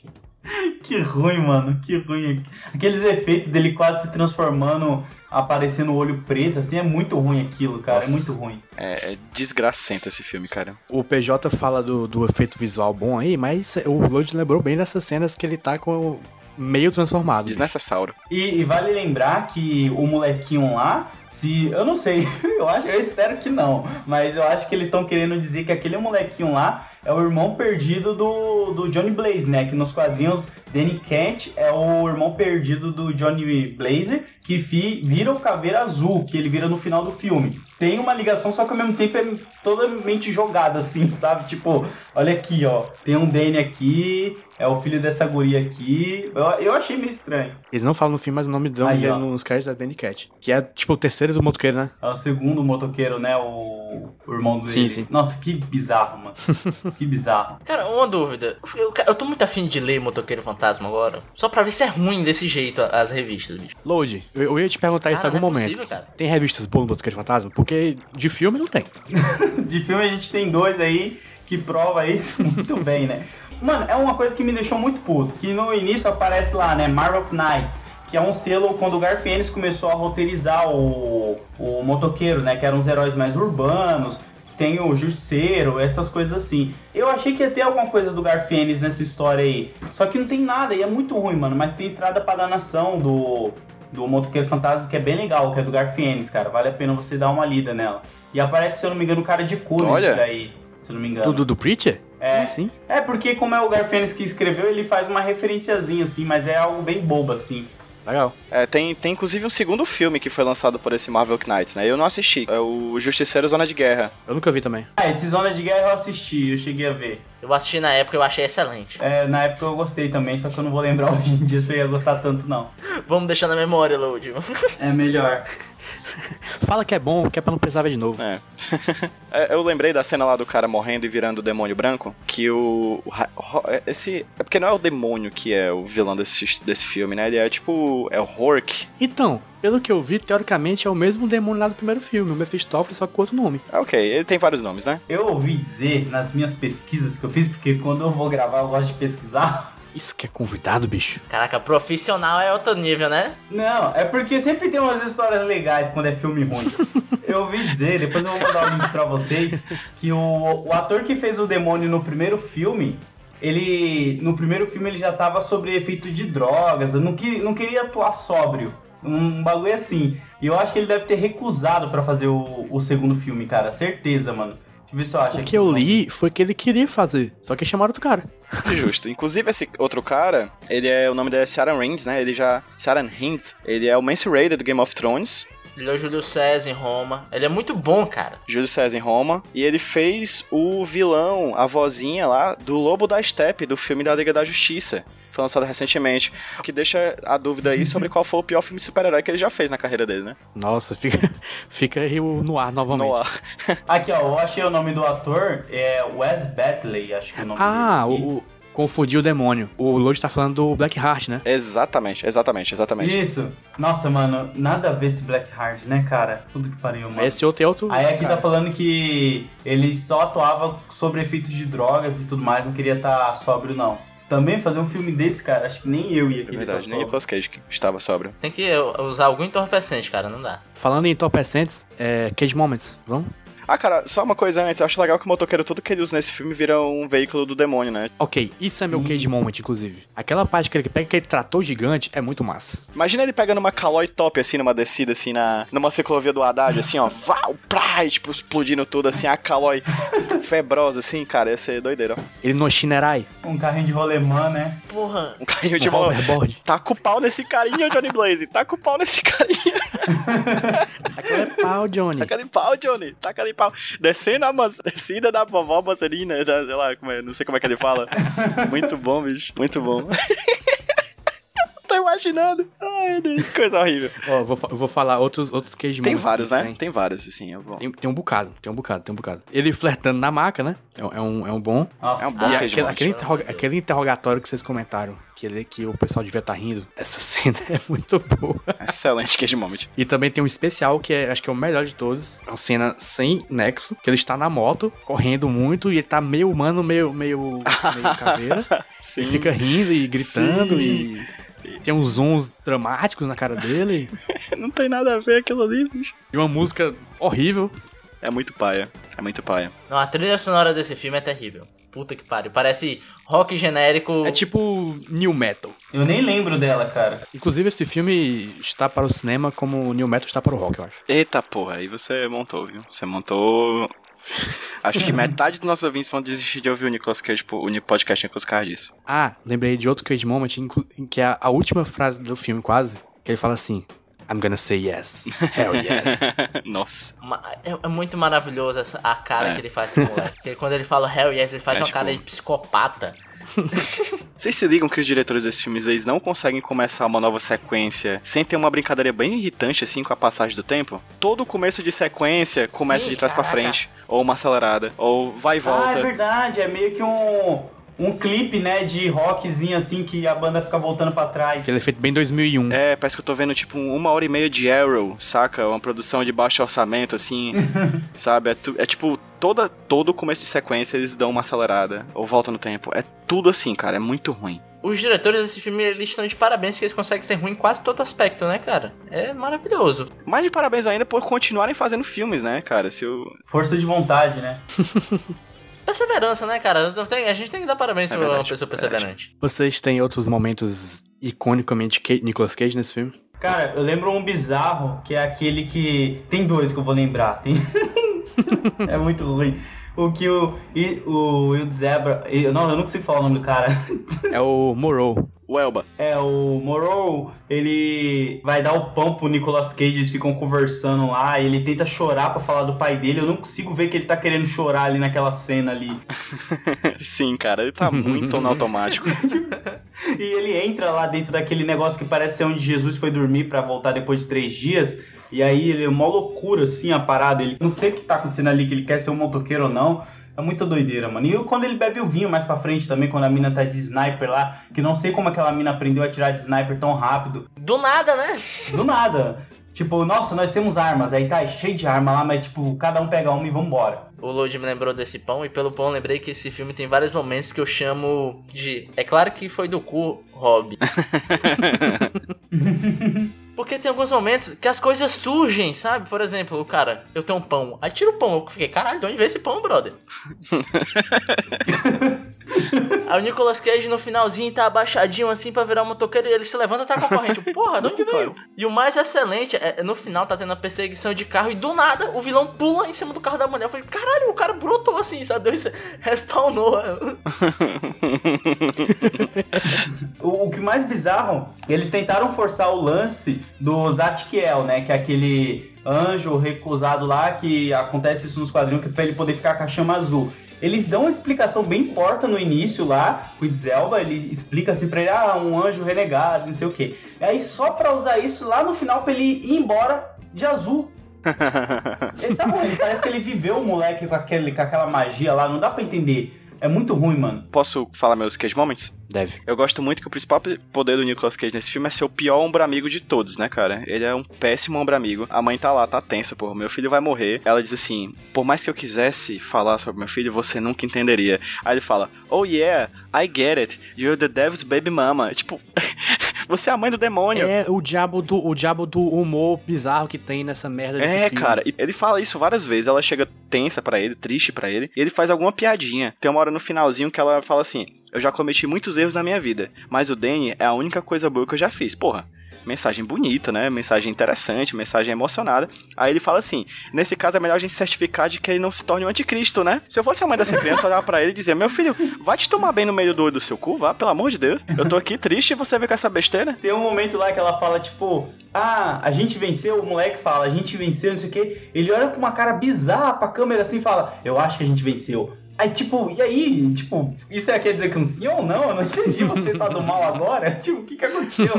Que ruim, mano. Que ruim. Aqueles efeitos dele quase se transformando, aparecendo o olho preto, assim, é muito ruim aquilo, cara. Nossa. É muito ruim. É, é desgracento esse filme, cara. O PJ fala do, do efeito visual bom aí, mas o Lloyd lembrou bem dessas cenas que ele tá com o meio transformado. Desnecessário. E, e vale lembrar que o molequinho lá, se. Eu não sei, eu acho, eu espero que não. Mas eu acho que eles estão querendo dizer que aquele molequinho lá é o irmão perdido do, do Johnny Blaze, né? Que nos quadrinhos Danny Kent é o irmão perdido do Johnny Blaze, que fi- vira o Caveira Azul, que ele vira no final do filme. Tem uma ligação, só que ao mesmo tempo é totalmente jogada, assim, sabe? Tipo, olha aqui, ó. Tem um Danny aqui, é o filho dessa guria aqui. Eu, eu achei meio estranho. Eles não falam no filme, mas o nome do nome dele nos créditos é Danny Cat. Que é tipo o terceiro do motoqueiro, né? É o segundo motoqueiro, né? O, o irmão dele. Sim, sim. Nossa, que bizarro, mano. que bizarro. Cara, uma dúvida. Eu, eu tô muito afim de ler Motoqueiro Fantasma agora. Só pra ver se é ruim desse jeito as revistas, bicho. Load, eu, eu ia te perguntar isso em algum não é momento. possível, cara. Tem revistas boas no Motoqueiro Fantasma? Porque de filme não tem. De filme a gente tem dois aí que prova isso muito bem, né? Mano, é uma coisa que me deixou muito puto. Que no início aparece lá, né? Marvel Knights. Que é um selo quando o Garfienes começou a roteirizar o, o motoqueiro, né? Que eram os heróis mais urbanos. Tem o Justiceiro, essas coisas assim. Eu achei que ia ter alguma coisa do Garfienes nessa história aí. Só que não tem nada e é muito ruim, mano. Mas tem Estrada para Nação do, do Motoqueiro Fantasma, que é bem legal, que é do Garfienes, cara. Vale a pena você dar uma lida nela. E aparece, se eu não me engano, o cara de cu Olha. nesse daí. Se eu não me engano. Tudo do Preacher? É. Assim? É, porque como é o Garfienes que escreveu, ele faz uma referenciazinha, assim, mas é algo bem bobo, assim. Legal. É, tem, tem inclusive um segundo filme que foi lançado por esse Marvel Knights, né? Eu não assisti. É o Justiceiro Zona de Guerra. Eu nunca vi também. Ah, esse Zona de Guerra eu assisti, eu cheguei a ver. Eu assisti na época e eu achei excelente. É, na época eu gostei também, só que eu não vou lembrar hoje em dia se eu ia gostar tanto, não. Vamos deixar na memória, Load. É melhor. Fala que é bom, que é pra não precisar ver de novo. É. É, eu lembrei da cena lá do cara morrendo e virando o demônio branco. Que o. ro- esse. É porque não é o demônio que é o vilão desse, desse filme, né? Ele é tipo. É o Hork. Então, pelo que eu vi, teoricamente é o mesmo demônio lá do primeiro filme, o Mephistófeles, só com outro nome. Ah, ok, ele tem vários nomes, né? Eu ouvi dizer nas minhas pesquisas que eu fiz, porque quando eu vou gravar eu gosto de pesquisar. Isso que é convidado, bicho. Caraca, profissional é outro nível, né? Não, é porque sempre tem umas histórias legais quando é filme ruim. Eu ouvi dizer, depois eu vou mandar o link pra vocês, que o, o ator que fez o demônio no primeiro filme, ele. No primeiro filme ele já tava sobre efeito de drogas, não, que, não queria atuar sóbrio. Um bagulho assim. E eu acho que ele deve ter recusado pra fazer o, o segundo filme, cara. Certeza, mano. Deixa eu ver se eu acho O que eu li foi que ele queria fazer, só que chamaram outro cara. Justo. Inclusive, esse outro cara, ele é. O nome dele é Ciaran Reigns, né? Ele já. Ciaran Hint. Ele é o Mance Raider do Game of Thrones. Ele é o Júlio César em Roma. Ele é muito bom, cara. Júlio César em Roma. E ele fez o vilão, a vozinha lá, do Lobo da Steppe, do filme da Liga da Justiça. Foi lançado recentemente. O que deixa a dúvida aí sobre qual foi o pior filme de super-herói que ele já fez na carreira dele, né? Nossa, fica, fica aí o- no ar novamente. No ar. Aqui, ó, eu achei o nome do ator, é Wes Batley, acho que é o nome Ah, dele. aqui. o, o, confundi o demônio. O Lodi tá falando do Blackheart, né? Exatamente, exatamente, exatamente. Isso. Nossa, mano, nada a ver esse Blackheart, né, cara? Tudo que pariu, mano. Esse outro é outro. Aí aqui cara. tá falando que ele só atuava sobre efeitos de drogas e tudo mais, não queria estar sóbrio, não. Também fazer um filme desse, cara, acho que nem eu ia É querer verdade, tá nem. Nicolas Cage que estava sóbrio. Tem que usar algum entorpecente, cara. Não dá. Falando em entorpecentes, é Cage Moments, vamos? Ah, cara, só uma coisa antes. Eu acho legal que o motoqueiro, tudo que ele usa nesse filme, vira um veículo do demônio, né? Ok, isso é meu Sim. Cage Moment, inclusive. Aquela parte que ele pega aquele trator gigante é muito massa. Imagina ele pegando uma calói top, assim, numa descida, assim, na, numa ciclovia do Haddad, assim, ó, vau, prá, e, tipo, explodindo tudo, assim, a calói febrosa, assim, cara, ia ser doideira, ó. Ele no Shinerai, Um carrinho de rolemã, né? Porra. Um carrinho de hoverboard. Tá com o pau nesse carinha, Johnny Blaze. Tá com o pau nesse carinha. Aquele é pau, Johnny. Taca de pau, Johnny. Taca de pau. Descendo a descida da vovó Mazarina, da- sei lá, como é, não sei como é que ele fala. Muito bom, bicho. Muito bom. Tô imaginando. Ai, Deus, que coisa horrível. Ó, eu vou, vou falar outros, outros Cage Tem vários, né? Tem. Tem vários, assim. Eu vou... Tem, tem um bocado, tem um bocado, tem um bocado. Ele flertando na maca, né? É, um- é um, é um bom. Ó, É um bom Ah, e Cage aquele, Moment. aquele, interroga- aquele interrogatório que vocês comentaram, que, ele, que o pessoal devia estar rindo, essa cena é muito boa. Excelente Cage Moment. E também tem um especial que é, acho que é o melhor de todos. É uma cena sem nexo, que ele está na moto, correndo muito, e ele tá meio humano, meio, meio, meio caveira. Sim. Ele fica rindo e gritando Sim. e tem uns zooms dramáticos na cara dele. Não tem nada a ver aquilo ali, bicho. E uma música horrível. É muito paia. É muito paia. Não, a trilha sonora desse filme é terrível. Puta que pariu. Parece rock genérico. É tipo new metal. Eu nem lembro dela, cara. Inclusive, esse filme está para o cinema como o new metal está para o rock, eu acho. Eita porra, aí você montou, viu? Você montou. Acho que metade dos nossos ouvintes vão desistir de ouvir o Nicolas Cage, tipo, o podcast Nicolas Cage disso. Ah, lembrei de outro Cage Moment, que é a, última frase do filme, quase, que ele fala assim: I'm gonna say yes. Hell yes. Nossa. É, é muito maravilhoso essa, a cara É. que ele faz com o moleque. Porque quando ele fala Hell yes, ele faz É, uma tipo- cara de psicopata. Vocês se ligam que os diretores desses filmes eles não conseguem começar uma nova sequência sem ter uma brincadeira bem irritante assim com a passagem do tempo? Todo começo de sequência começa Sim, de trás pra caraca. frente, ou uma acelerada, ou vai e Ah, é volta. verdade, é meio que um, um clipe, né, de rockzinho assim que a banda fica voltando pra trás. Aquele efeito bem 2001. É, parece que eu tô vendo tipo uma hora e meia de Arrow, saca? Uma produção de baixo orçamento, assim, sabe? É, tu- é tipo, toda, todo começo de sequência eles dão uma acelerada, ou volta no tempo. É tudo assim, cara, é muito ruim. Os diretores desse filme, eles estão de parabéns que eles conseguem ser ruim em quase todo aspecto, né, cara? É maravilhoso. Mas de parabéns ainda por continuarem fazendo filmes, né, cara? Se o... Força de vontade, né? Perseverança, né, cara? Tem- a gente tem que dar parabéns É pra uma pessoa é perseverante. Vocês têm outros momentos iconicamente Ca- Nicolas Cage nesse filme? Cara, eu lembro um bizarro, que é aquele que. Tem dois que eu vou lembrar. Tem... é muito ruim. O que o. O Will Zebra. Não, eu não consigo falar o nome do cara. É o Morrow. O Elba. É, o Morrow, ele vai dar o pão pro Nicolas Cage, eles ficam conversando lá, ele tenta chorar pra falar do pai dele, eu não consigo ver que ele tá querendo chorar ali naquela cena ali. Sim, cara, ele tá muito no automático. E ele entra lá dentro daquele negócio que parece ser onde Jesus foi dormir pra voltar depois de três dias. E aí ele é uma loucura, assim, a parada. Ele não sei o que tá acontecendo ali, que ele quer ser um motoqueiro ou não. É muita doideira, mano. E quando ele bebe o vinho mais pra frente também, quando a mina tá de sniper lá, que não sei como aquela mina aprendeu a tirar de sniper tão rápido. Do nada, né? Do nada. Tipo, nossa, nós temos armas. Aí tá cheio de arma lá, mas tipo, cada um pega uma e vambora. O Lodi me lembrou desse pão e pelo pão eu lembrei que esse filme tem vários momentos que eu chamo de. É claro que foi do cu, Rob. Porque tem alguns momentos que as coisas surgem, sabe? Por exemplo, o cara, eu tenho um pão. Aí tira o pão. Eu fiquei, caralho, de onde veio esse pão, brother? Aí o Nicolas Cage no finalzinho tá abaixadinho assim pra virar um motoqueiro e ele se levanta e tá com a corrente. Porra, de onde veio? E o mais excelente é no final tá tendo a perseguição de carro e do nada o vilão pula em cima do carro da mulher. Eu falei, caralho, o cara brotou assim, sabe? Deus respawnou. O, o que mais bizarro, eles tentaram forçar o lance do Zatkiel, né? Que é aquele anjo recusado lá, que acontece isso nos quadrinhos, que é pra ele poder ficar com a chama azul. Eles dão uma explicação bem porca no início lá, o Idris Elba, ele explica assim pra ele, ah, um anjo renegado, não sei o quê. E aí só pra usar isso lá no final pra ele ir embora de azul. Ele tá bom, ele parece que ele viveu o moleque com, aquele, com aquela magia lá, não dá pra entender. É muito ruim, mano. Posso falar meus Cage Moments? Deve. Eu gosto muito que o principal poder do Nicolas Cage nesse filme é ser o pior ombro amigo de todos, né, cara? Ele é um péssimo ombro amigo. A mãe tá lá, tá tensa, pô, meu filho vai morrer. Ela diz assim: por mais que eu quisesse falar sobre meu filho, você nunca entenderia. Aí ele fala: oh yeah, I get it. You're the devil's baby mama. Tipo, você é a mãe do demônio. É o diabo do, o diabo do humor bizarro que tem nessa merda desse É, filme. cara, ele fala isso várias vezes. Ela chega tensa pra ele, triste pra ele, e ele faz alguma piadinha. Tem uma hora no finalzinho que ela fala assim: Eu já cometi muitos erros na minha vida, mas o Danny é a única coisa boa que eu já fiz. Porra. Mensagem bonita, né? Mensagem interessante, mensagem emocionada. Aí ele fala assim: nesse caso é melhor a gente certificar de que ele não se torne um anticristo, né? Se eu fosse a mãe dessa criança, eu olhava pra ele e dizia: Meu filho, vai te tomar bem no meio do do seu cu, vá, pelo amor de Deus. Eu tô aqui triste e você vê com essa besteira. Tem um momento lá que ela fala, tipo, ah, a gente venceu, o moleque fala, a gente venceu, não sei o quê. Ele olha com uma cara bizarra pra câmera assim e fala, eu acho que a gente venceu. Aí, tipo, e aí? Tipo, isso é, quer dizer que um sim ou não? Eu não entendi, você tá do mal agora? Tipo, o que que aconteceu?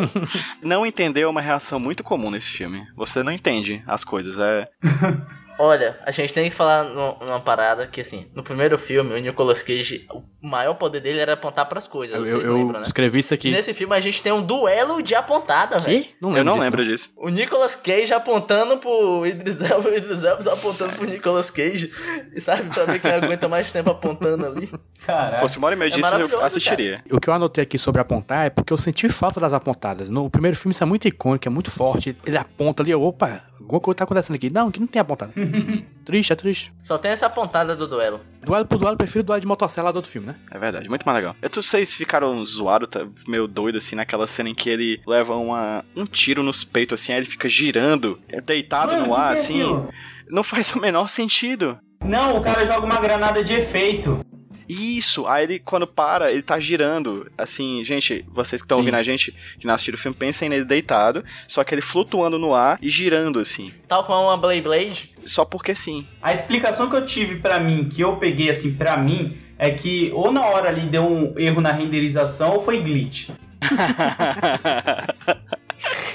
Não entender é uma reação muito comum nesse filme. Você não entende as coisas, é. Olha, a gente tem que falar nu- numa parada que, assim, no primeiro filme, o Nicolas Cage, o maior poder dele era apontar pras coisas. Eu, eu, eu lembram, né? escrevi isso E aqui. nesse filme a gente tem um duelo de apontada, velho. Que? Não Eu lembro não disso, lembro disso. O Nicolas Cage apontando pro Idris Elba e o Idris Elba apontando pro Nicolas Cage. E sabe, pra ver quem aguenta mais tempo apontando ali. Se Caralho. fosse uma hora e meia É disso, eu maravilhoso, assistiria. O que eu anotei aqui sobre apontar é porque eu senti falta das apontadas. No primeiro filme isso é muito icônico, é muito forte. Ele aponta ali, eu, opa, alguma coisa tá acontecendo aqui. Não, que não tem apontada. triste, é triste. Só tem essa apontada do duelo. Duelo por duelo, eu prefiro duelo de motocicleta do outro filme, né? É verdade, muito mais legal. Eu não sei se ficaram zoados, tá meio doido assim, naquela cena em que ele leva uma, um tiro nos peitos, assim, aí ele fica girando, deitado Mano, no ar, é assim. Não faz o menor sentido. Não, o cara joga uma granada de efeito. Isso, aí ele, quando para, ele tá girando. Assim, gente, vocês que estão ouvindo a gente, que não assistiram o filme, pensem nele deitado, só que ele flutuando no ar e girando, assim. Tal como uma Blade Blade. Só porque sim. A explicação que eu tive pra mim, que eu peguei assim pra mim, é que ou na hora ali deu um erro na renderização ou foi glitch.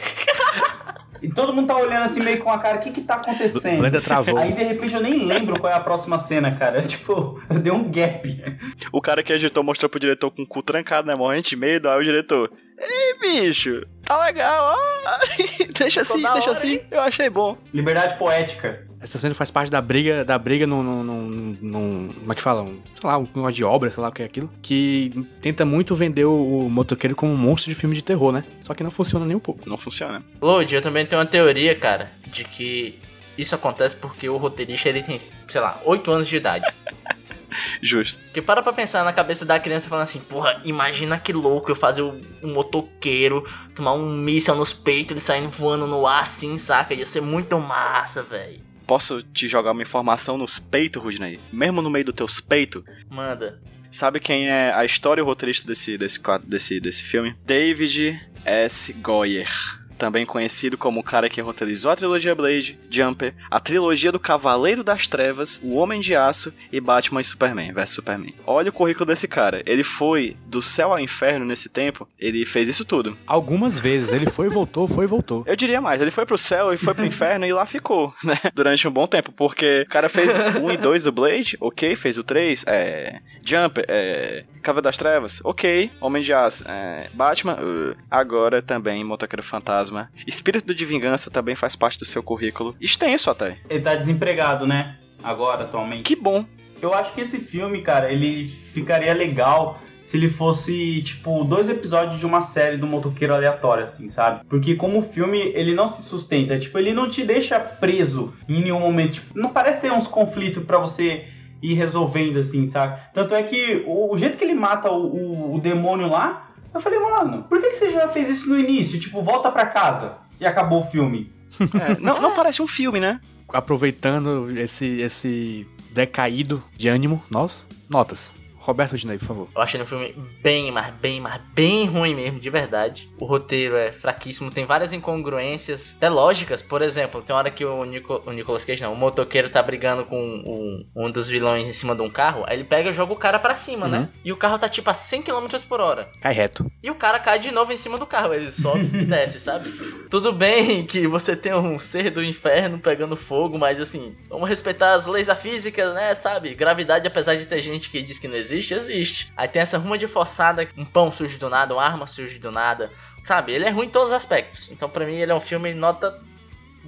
E todo mundo tá olhando assim meio com a cara, o que que tá acontecendo? Blender travou. Aí de repente eu nem lembro qual é a próxima cena, cara. Tipo, eu dei um gap. o cara que editou mostrou pro diretor com o cu trancado, né? Morrendo de medo, aí o diretor. Ei, bicho, tá legal, ó. deixa assim, deixa hora, assim. hein? Eu achei bom. Liberdade poética. Essa cena faz parte da briga, da briga num, num, num- num- como é que fala? Um, sei lá, um negócio de obra, sei lá o que é aquilo. Que tenta muito vender o, o motoqueiro como um monstro de filme de terror, né? Só que não funciona nem um pouco. Não funciona. Lodi, eu também tenho uma teoria, cara, de que isso acontece porque o roteirista ele tem, sei lá, 8 anos de idade. Justo. Porque para pra pensar na cabeça da criança falando assim, porra, imagina que louco eu fazer um, motoqueiro tomar um míssil nos peitos, ele saindo voando no ar assim, saca? Ia ser muito massa, velho. Posso te jogar uma informação nos peitos, Rudney? Mesmo no meio dos teus peitos, Manda. Sabe quem é a história e o roteirista desse, desse, desse, desse filme? David S. Goyer. Também conhecido como o cara que roteirizou a trilogia Blade, Jumper, a trilogia do Cavaleiro das Trevas, O Homem de Aço e Batman e Superman vs Superman. Olha o currículo desse cara. Ele foi do céu ao inferno nesse tempo, ele fez isso tudo. Algumas vezes. Ele foi e voltou, foi e voltou. Eu diria mais, ele foi pro céu e foi pro inferno e lá ficou, né? Durante um bom tempo, porque o cara fez o 1 e 2 do Blade, ok, fez o 3, é. Jumper, é. Cavaleiro das Trevas, ok. Homem de Aço, é. Batman, uh, agora também Motoqueiro Fantasma. Espírito de Vingança também faz parte do seu currículo. Extenso até. Ele tá desempregado, né? Agora, atualmente. Que bom. Eu acho que esse filme, cara, ele ficaria legal se ele fosse, tipo, dois episódios de uma série do motoqueiro aleatório, assim, sabe? Porque como filme, ele não se sustenta. Tipo, ele não te deixa preso em nenhum momento. Tipo, não parece ter uns conflitos pra você ir resolvendo, assim, sabe? Tanto é que o, o jeito que ele mata o, o- o demônio lá, eu falei, mano, por que, que você já fez isso no início? Tipo, volta pra casa e acabou o filme. É, não, não parece um filme, né? Aproveitando esse, esse decaído de ânimo, nossa, notas. Roberto Dinei, por favor. Eu achei no filme bem, mas bem, mas bem ruim mesmo, de verdade. O roteiro é fraquíssimo, tem várias incongruências, até lógicas. Por exemplo, tem hora que o, Nico, o Nicolas Cage, não, o motoqueiro tá brigando com um, um dos vilões em cima de um carro, aí ele pega e joga o cara pra cima, Uhum. né? E o carro tá tipo a 100 km por hora. Cai reto. E o cara cai de novo em cima do carro, ele sobe e desce, sabe? Tudo bem que você tem um ser do inferno pegando fogo, mas assim, vamos respeitar as leis da física, né, sabe? Gravidade, apesar de ter gente que diz que não existe, existe. Aí tem essa ruma de forçada, um pão sujo do nada, uma arma suja do nada, sabe? Ele é ruim em todos os aspectos. Então pra mim ele é um filme nota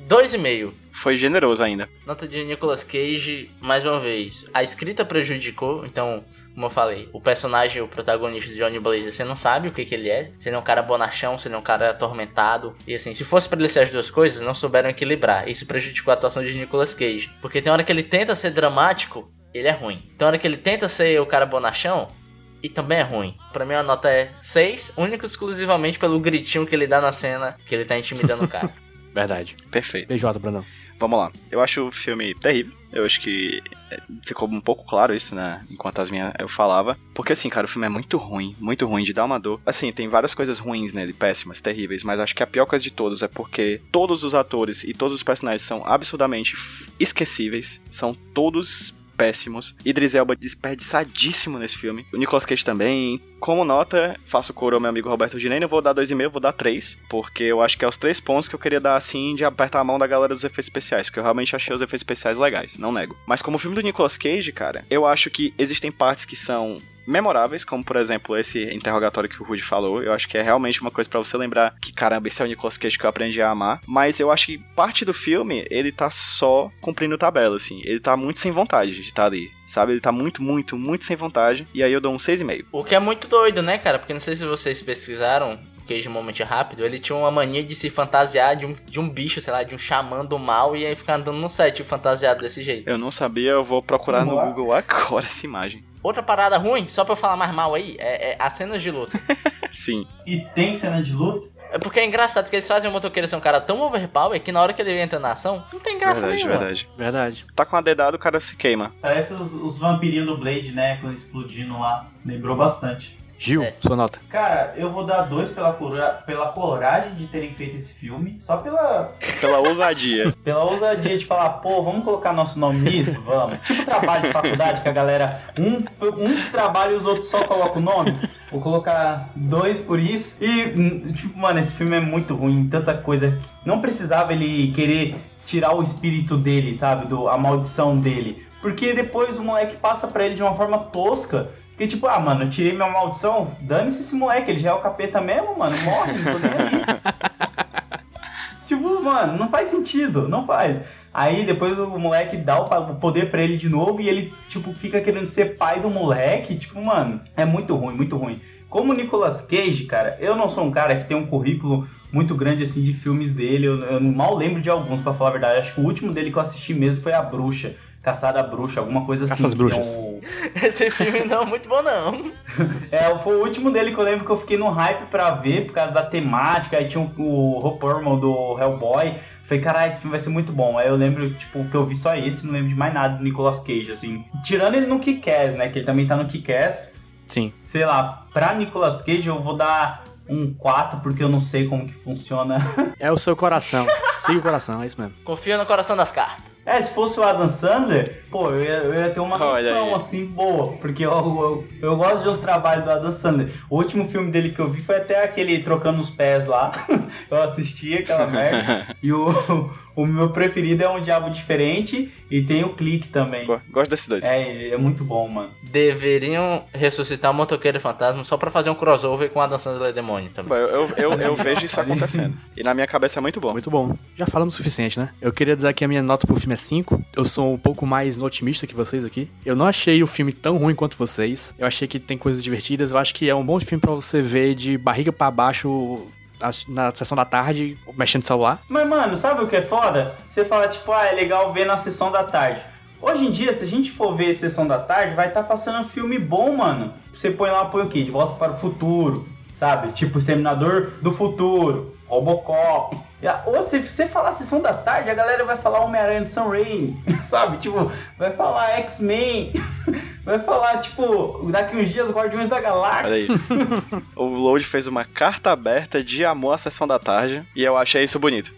2,5. Foi generoso ainda. Nota de Nicolas Cage, mais uma vez. A escrita prejudicou, então, como eu falei, o personagem, o protagonista de Johnny Blaze, você não sabe o que, que ele é. Se ele é um cara bonachão, se ele é um cara atormentado. E assim, se fosse pra ele ser as duas coisas, não souberam equilibrar. Isso prejudicou a atuação de Nicolas Cage. Porque tem hora que ele tenta ser dramático, ele é ruim. Tem hora que ele tenta ser o cara bonachão, e também é ruim. Pra mim a nota é 6, único e exclusivamente pelo gritinho que ele dá na cena que ele tá intimidando o cara. Verdade. Perfeito. BJ, Brandão. Vamos lá. Eu acho o filme terrível. Eu acho que é, ficou um pouco claro isso, né? Enquanto as minhas eu falava. Porque assim, cara, o filme é muito ruim, muito ruim de dar uma dor. Assim, tem várias coisas ruins nele, péssimas, terríveis, mas acho que a pior coisa de todos é porque todos os atores e todos os personagens são absurdamente esquecíveis. São todos péssimos. Idris Elba desperdiçadíssimo nesse filme. O Nicolas Cage também. Como nota, faço coro ao meu amigo Roberto Dinei, eu vou dar 2,5, vou dar 3, porque eu acho que é os três pontos que eu queria dar assim de apertar a mão da galera dos efeitos especiais, porque eu realmente achei os efeitos especiais legais, não nego. Mas como filme do Nicolas Cage, cara, eu acho que existem partes que são memoráveis, como por exemplo esse interrogatório que o Rudy falou. Eu acho que é realmente uma coisa pra você lembrar que, caramba, esse é o Nicolas Cage que eu aprendi a amar. Mas eu acho que parte do filme, ele tá só cumprindo tabela, assim. Ele tá muito sem vontade de estar ali, sabe? Ele tá muito, muito, muito sem vontade. E aí eu dou um 6,5. O que é muito doido, né, cara? Porque não sei se vocês pesquisaram, o Cage Moment Rápido, ele tinha uma mania de se fantasiar de um, de um bicho, sei lá, de um xamã do mal e aí ficar andando no set fantasiado desse jeito. Eu não sabia, eu vou procurar no Vamos lá. Google agora essa imagem. Outra parada ruim, só pra eu falar mais mal aí, é, é as cenas de luta. Sim. E tem cena de luta? É porque é engraçado que eles fazem o motoqueiro ser um cara tão overpower que na hora que ele entra na ação, não tem graça verdade, nenhuma. verdade. Verdade. Tá com a dedada, o cara se queima. Parece os, os vampirinhos do Blade, né? Quando explodindo lá. Lembrou bastante. Gil, É. sua nota. Cara, eu vou dar dois pela, cora- pela coragem de terem feito esse filme. Só pela, Pela ousadia. pela ousadia de falar, pô, vamos colocar nosso nome nisso? Vamos. Tipo trabalho de faculdade que a galera. Um, um trabalha e os outros só colocam o nome. Vou colocar dois por isso. E, hum, tipo, mano, esse filme é muito ruim. Tanta coisa. Não precisava ele querer tirar o espírito dele, sabe? Do, a maldição dele. Porque depois o moleque passa pra ele de uma forma tosca. Que tipo, ah, mano, eu tirei minha maldição, dane-se esse moleque, ele já é o capeta mesmo, mano, morre, não tô nem aí. tipo, mano, não faz sentido, não faz. Aí depois o moleque dá o poder pra ele de novo e ele, tipo, fica querendo ser pai do moleque. Tipo, mano, é muito ruim, muito ruim. Como o Nicolas Cage, cara, eu não sou um cara que tem um currículo muito grande assim de filmes dele. Eu, eu mal lembro de alguns, pra falar a verdade. Acho que o último dele que eu assisti mesmo foi A Bruxa. Caçada Bruxa, alguma coisa assim. Caça que Bruxas. É, o- Esse filme não é muito bom, não. é, foi o último dele que eu lembro que eu fiquei no hype pra ver por causa da temática. Aí tinha o, o do Hellboy. Falei, caralho, esse filme vai ser muito bom. Aí eu lembro, tipo, que eu vi só esse, não lembro de mais nada do Nicolas Cage, assim. Tirando ele no Kick-Ass, né? Que ele também tá no Kick-Ass. Sim. Sei lá, pra Nicolas Cage eu vou dar um 4, porque eu não sei como que funciona. É o seu coração. Siga o coração, é isso mesmo. Confia no coração das cartas. É, se fosse o Adam Sandler, pô, eu ia, eu ia ter uma noção assim boa, porque eu, eu, eu gosto de os trabalhos do Adam Sandler. O último filme dele que eu vi foi até aquele Trocando os Pés lá. eu assisti aquela merda. e o, o meu preferido é Um Diabo Diferente e tem o Clique também. Go- Gosto desses dois. É, é muito bom, mano. Deveriam ressuscitar o Motoqueiro Fantasma só pra fazer um crossover com a Adam Sandler Demônio também. Eu, eu, eu, eu vejo isso acontecendo. E na minha cabeça é muito bom. Muito bom. Já falamos o suficiente, né? Eu queria dizer que a minha nota pro filme é 5. Eu sou um pouco mais otimista que vocês aqui. Eu não achei o filme tão ruim quanto vocês. Eu achei que tem coisas divertidas. Eu acho que é um bom filme pra você ver de barriga pra baixo na sessão da tarde, mexendo no celular. Mas, mano, sabe o que é foda? Você fala, tipo, ah, é legal ver na sessão da tarde. Hoje em dia, se a gente for ver sessão da tarde, vai estar passando um filme bom, mano. Você põe lá, põe o quê? De volta para o futuro, sabe? Tipo, Exterminador do Futuro, Robocop. Ou se você falar sessão da tarde, a galera vai falar Homem-Aranha de Sam Raimi, sabe? Tipo, vai falar X-Men, vai falar, tipo, daqui uns dias Guardiões da Galáxia. Olha aí. o Load fez uma carta aberta de amor à sessão da tarde. E eu achei isso bonito.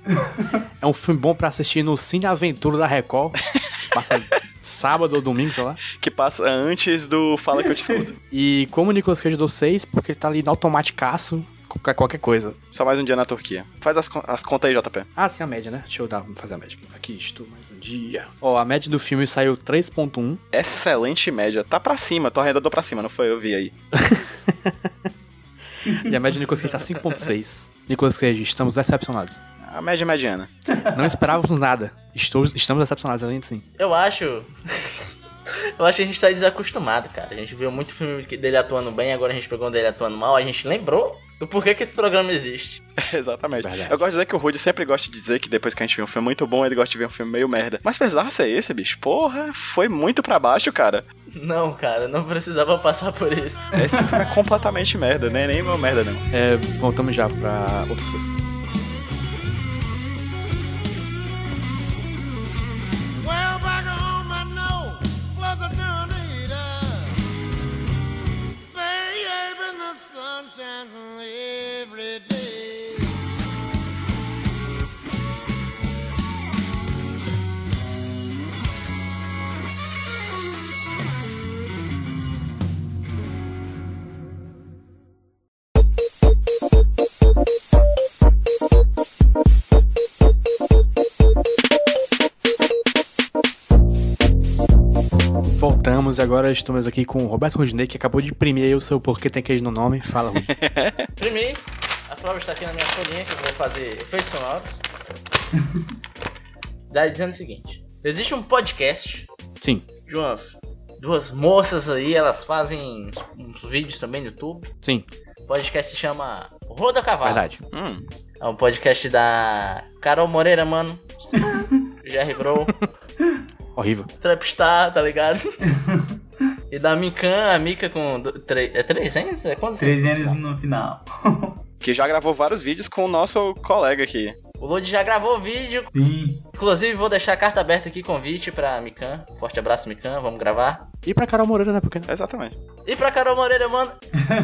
É um filme bom pra assistir no Cine Aventura da Record. Passa sábado ou domingo, sei lá. Que passa antes do Fala que eu te escuto. E como o Nicolas Cage deu 6, porque ele tá ali no automaticaço, qualquer, qualquer coisa. Só mais um dia na Turquia. Faz as, as contas aí, JP. Ah, sim, a média, né? Deixa eu dar, fazer a média. Aqui, estou mais um dia. Ó, a média do filme saiu 3.1. Excelente média. Tá pra cima, tô arredondou pra cima, não foi? Eu vi aí. E a média do Nicolas Cage tá 5.6. Nicolas Cage, estamos decepcionados. A média mediana. Não esperávamos nada. Estou, estamos decepcionados, além de sim. Eu acho. Eu acho que a gente tá desacostumado, cara. A gente viu muito filme dele atuando bem, agora a gente pegou um dele atuando mal. A gente lembrou do porquê que esse programa existe. Exatamente. Verdade. Eu gosto de dizer que o Rudy sempre gosta de dizer que depois que a gente vê um filme muito bom, ele gosta de ver um filme meio merda. Mas precisava ser esse, bicho. Porra, foi muito pra baixo, cara. Não, cara, não precisava passar por isso. Esse filme é completamente merda, né? Nem meu merda, não. É, voltamos já pra outras coisas. Sunshine every day. Agora estamos aqui com o Roberto Rudinei, que acabou de imprimir aí o seu porquê tem queijo no nome. Fala, Rudi. Primeiro, a prova está aqui na minha folhinha que eu vou fazer efeitos sonoros. Daí dizendo o seguinte: existe um podcast Sim, de umas duas moças aí, elas fazem uns, uns vídeos também no YouTube. sim, O podcast se chama Roda Cavalo. verdade. Hum, É um podcast da Carol Moreira, mano. Jerry Bro, Horrível. Trapstar, tá ligado? e da Mikan, a Mika com. tre- é 300? É quantos? 13 anos no final. que já gravou vários vídeos com o nosso colega aqui. O Lud já gravou vídeo. Sim. Inclusive, vou deixar a carta aberta aqui, convite pra Mikan. Forte abraço, Mikan. Vamos gravar. E pra Carol Moreira, né? Porque Exatamente. E pra Carol Moreira, mano.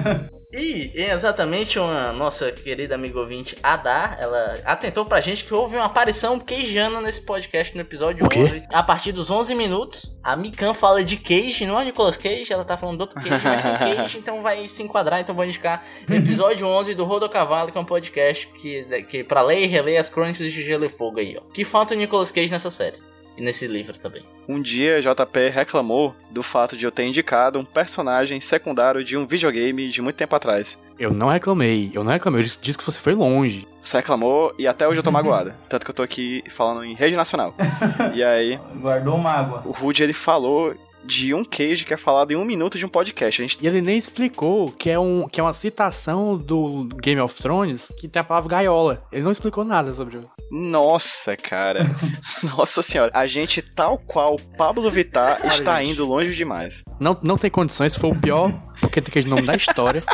e exatamente uma nossa querida amiga ouvinte, Adá, ela atentou pra gente que houve uma aparição queijana nesse podcast no episódio O quê? 11. A partir dos 11 minutos, a Mikan fala de queijo, não é Nicolas Cage, ela tá falando do outro queijo, mas tem queijo, então vai se enquadrar, então vou indicar episódio 11 do Rodo Cavalo, que é um podcast que, que pra ler e reler as crônicas de Gelo e Fogo aí, ó. Que falta o Nicolas Cage nessa série. E nesse livro também. Um dia, JP reclamou do fato de eu ter indicado um personagem secundário de um videogame de muito tempo atrás. eu não reclamei, eu não reclamei, eu disse, disse que você foi longe. Você reclamou e até hoje eu tô magoado. Tanto que eu tô aqui falando em rede nacional. E aí, Guardou mágoa. o Rudy ele falou de um queijo que é falado em um minuto de um podcast. A gente E ele nem explicou que é, um, que é uma citação do Game of Thrones que tem a palavra gaiola. Ele não explicou nada sobre o. Nossa, cara. Nossa senhora. A gente, tal qual Pablo Vittar, está gente. indo longe demais. Não, não tem condições, foi o pior porque tem queijo no nome da história.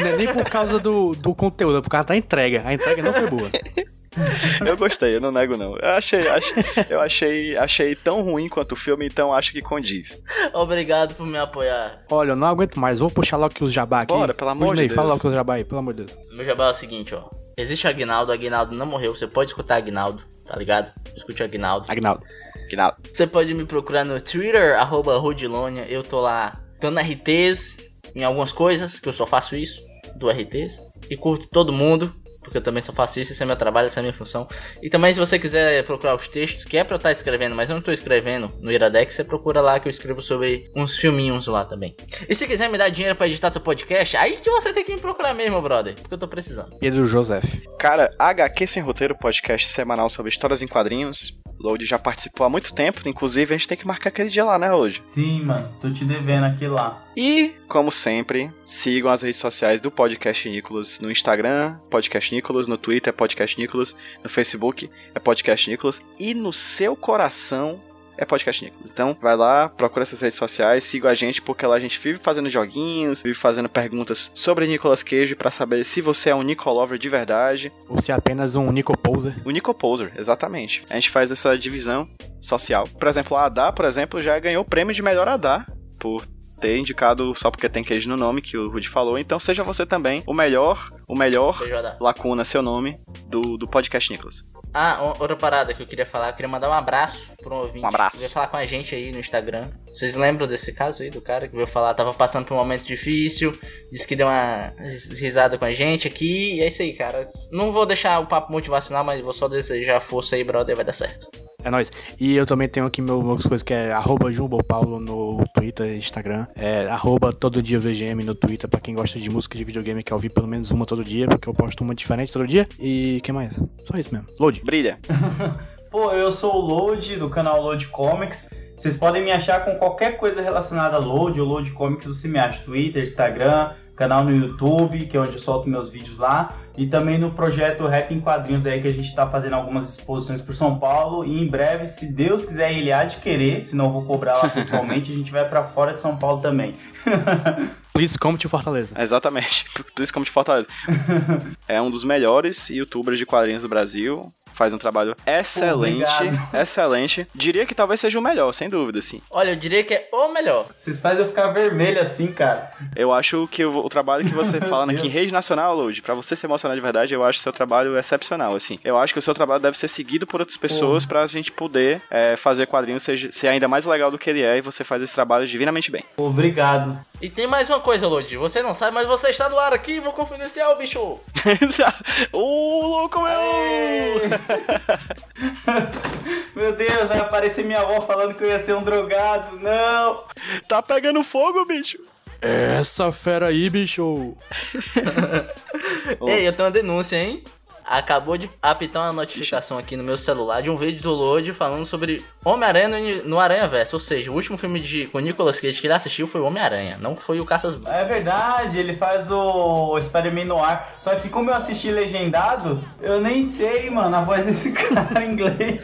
não é nem por causa do, do conteúdo, é por causa da entrega. A entrega não foi boa. Eu gostei, eu não nego não. Eu achei, achei, eu achei, achei tão ruim quanto o filme, então acho que condiz. Obrigado por me apoiar. Olha, eu não aguento mais. Vou puxar logo aqui os jabá aqui. Bora, pelo amor de Rudney, Deus. Fala logo com os jabá aí, pelo amor de Deus. Meu jabá é o seguinte, ó. Existe o Aguinaldo, o Aguinaldo não morreu. Você pode escutar Aguinaldo, tá ligado? Escute o Aguinaldo. Agnaldo. Que nada. Você pode me procurar no Twitter, arroba Rudilonia. Eu tô lá dando RTs em algumas coisas, que eu só faço isso, do RTs. E curto todo mundo, porque eu também só faço isso, esse é meu trabalho, essa é a minha função. E também se você quiser procurar os textos, que é pra eu estar escrevendo, mas eu não tô escrevendo no Iradex, você procura lá que eu escrevo sobre uns filminhos lá também. E se quiser me dar dinheiro pra editar seu podcast, aí que você tem que me procurar mesmo, brother, porque eu tô precisando. Pedro Joseph. Cara, HQ Sem Roteiro, podcast semanal sobre histórias em quadrinhos. Load já participou há muito tempo, inclusive a gente tem que marcar aquele dia lá, né, hoje? Sim, mano, tô te devendo aquilo lá. E, como sempre, sigam as redes sociais do Podcast Nicolas no Instagram, Podcast Nicolas, no Twitter, Podcast Nicolas, no Facebook, é Podcast Nicolas, e no seu coração é Podcast Nicolas. Então, vai lá, procura essas redes sociais, siga a gente, porque lá a gente vive fazendo joguinhos, vive fazendo perguntas sobre Nicolas Cage pra saber se você é um Nicolover de verdade. Ou se é apenas um Nico Poser. O Nico Poser, exatamente. A gente faz essa divisão social. Por exemplo, a Adá, por exemplo, já ganhou o prêmio de melhor Adá por ter indicado só porque tem queijo no nome, que o Rudy falou. Então seja você também o melhor, o melhor lacuna, seu nome, do, do podcast Nicolas. Ah, outra parada que eu queria falar, eu queria mandar um abraço pra um ouvinte. Um abraço. Que veio falar com a gente aí no Instagram. Vocês lembram desse caso aí do cara que veio falar, tava passando por um momento difícil, disse que deu uma ris- risada com a gente aqui, e é isso aí, cara. Não vou deixar o papo motivacional, mas vou só desejar força aí, brother, vai dar certo. É nóis. E eu também tenho aqui meu, meus coisas que é arroba Jumbo Paulo no Twitter e Instagram. É arroba todo dia VGM no Twitter pra quem gosta de música de videogame, quer ouvir pelo menos uma todo dia, porque eu posto uma diferente todo dia. E que mais? Só isso mesmo. Load. Brilha. Pô, eu sou o Load, do canal Load Comics. Vocês podem me achar com qualquer coisa relacionada a Load ou Load Comics, você me acha Twitter, Instagram, canal no YouTube, que é onde eu solto meus vídeos lá, e também no projeto Rap em Quadrinhos aí, que a gente tá fazendo algumas exposições por São Paulo, e em breve, se Deus quiser, ele há de querer, senão eu vou cobrar lá pessoalmente, a gente vai pra fora de São Paulo também. Please come to Fortaleza. Exatamente. Isso como de Fortaleza. É um dos melhores youtubers de quadrinhos do Brasil. Faz um trabalho excelente. obrigado. excelente. Diria que talvez seja o melhor, sem dúvida, sim. Olha, eu diria que é o melhor. Vocês fazem eu ficar vermelho assim, cara. Eu acho que o, o trabalho que você fala aqui em rede nacional, Load, pra você se emocionar de verdade, eu acho seu trabalho excepcional, assim. Eu acho que o seu trabalho deve ser seguido por outras pessoas pra gente poder é, fazer quadrinhos seja, ser ainda mais legal do que ele é e você faz esse trabalho divinamente bem. Obrigado. E tem mais uma coisa, Lodi. Você não sabe, mas você está no ar aqui, vou confidencial, bicho. Ô, louco meu! Meu Deus, vai aparecer minha avó falando que eu ia ser um drogado. Não! Tá pegando fogo, bicho! Essa fera aí, bicho. Ei, eu tenho uma denúncia, hein? Acabou de apitar uma notificação aqui no meu celular de um vídeo do Load falando sobre Homem-Aranha no, no Aranha Verso. Ou seja, o último filme de, com o Nicolas Cage que ele assistiu foi o Homem-Aranha, não foi o Caças É verdade, ele faz o Spider-Man no ar. Só que como eu assisti legendado, eu nem sei, mano, a voz desse cara em inglês.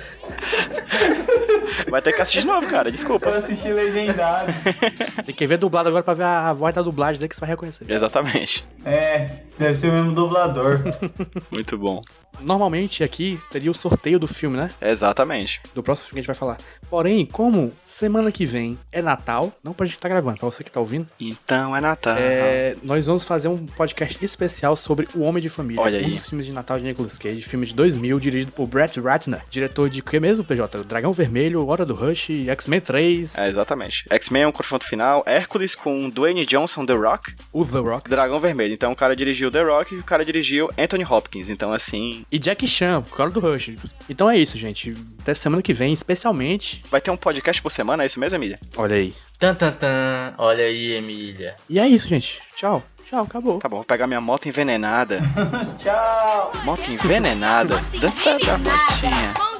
Vai ter que assistir de novo, cara, Eu desculpa. assisti legendado. Tem que ver dublado agora pra ver a, a voz da dublagem daí que você vai reconhecer. Exatamente. É, deve ser o mesmo dublador. Muito bom. bom. Normalmente aqui teria o sorteio do filme, né? Exatamente. Do próximo filme que a gente vai falar. Porém, como semana que vem é Natal, não pra gente estar gravando, pra você que tá ouvindo, Então é Natal. é, nós vamos fazer um podcast especial sobre O Homem de Família. Olha um aí. dos filmes de Natal de Nicolas Cage, filme de 2000, dirigido por Brett Ratner, diretor de que mesmo, PJ? Dragão Vermelho, Hora do Rush, X-Men 3, É, exatamente. X-Men é um confronto final. Hércules com Dwayne Johnson, The Rock. o The Rock Dragão Vermelho. Então o cara dirigiu The Rock e o cara dirigiu Anthony Hopkins. Então, assim, e Jack Chan, por causa do Rush. Então é isso, gente. Até semana que vem, especialmente. vai ter um podcast por semana, é isso mesmo, Emília? Olha aí. Tan, tan, tan. Olha aí, Emília. E é isso, gente. Tchau. Tchau, acabou. Tá bom, vou pegar minha moto envenenada. Tchau! Moto envenenada? Dança da motinha.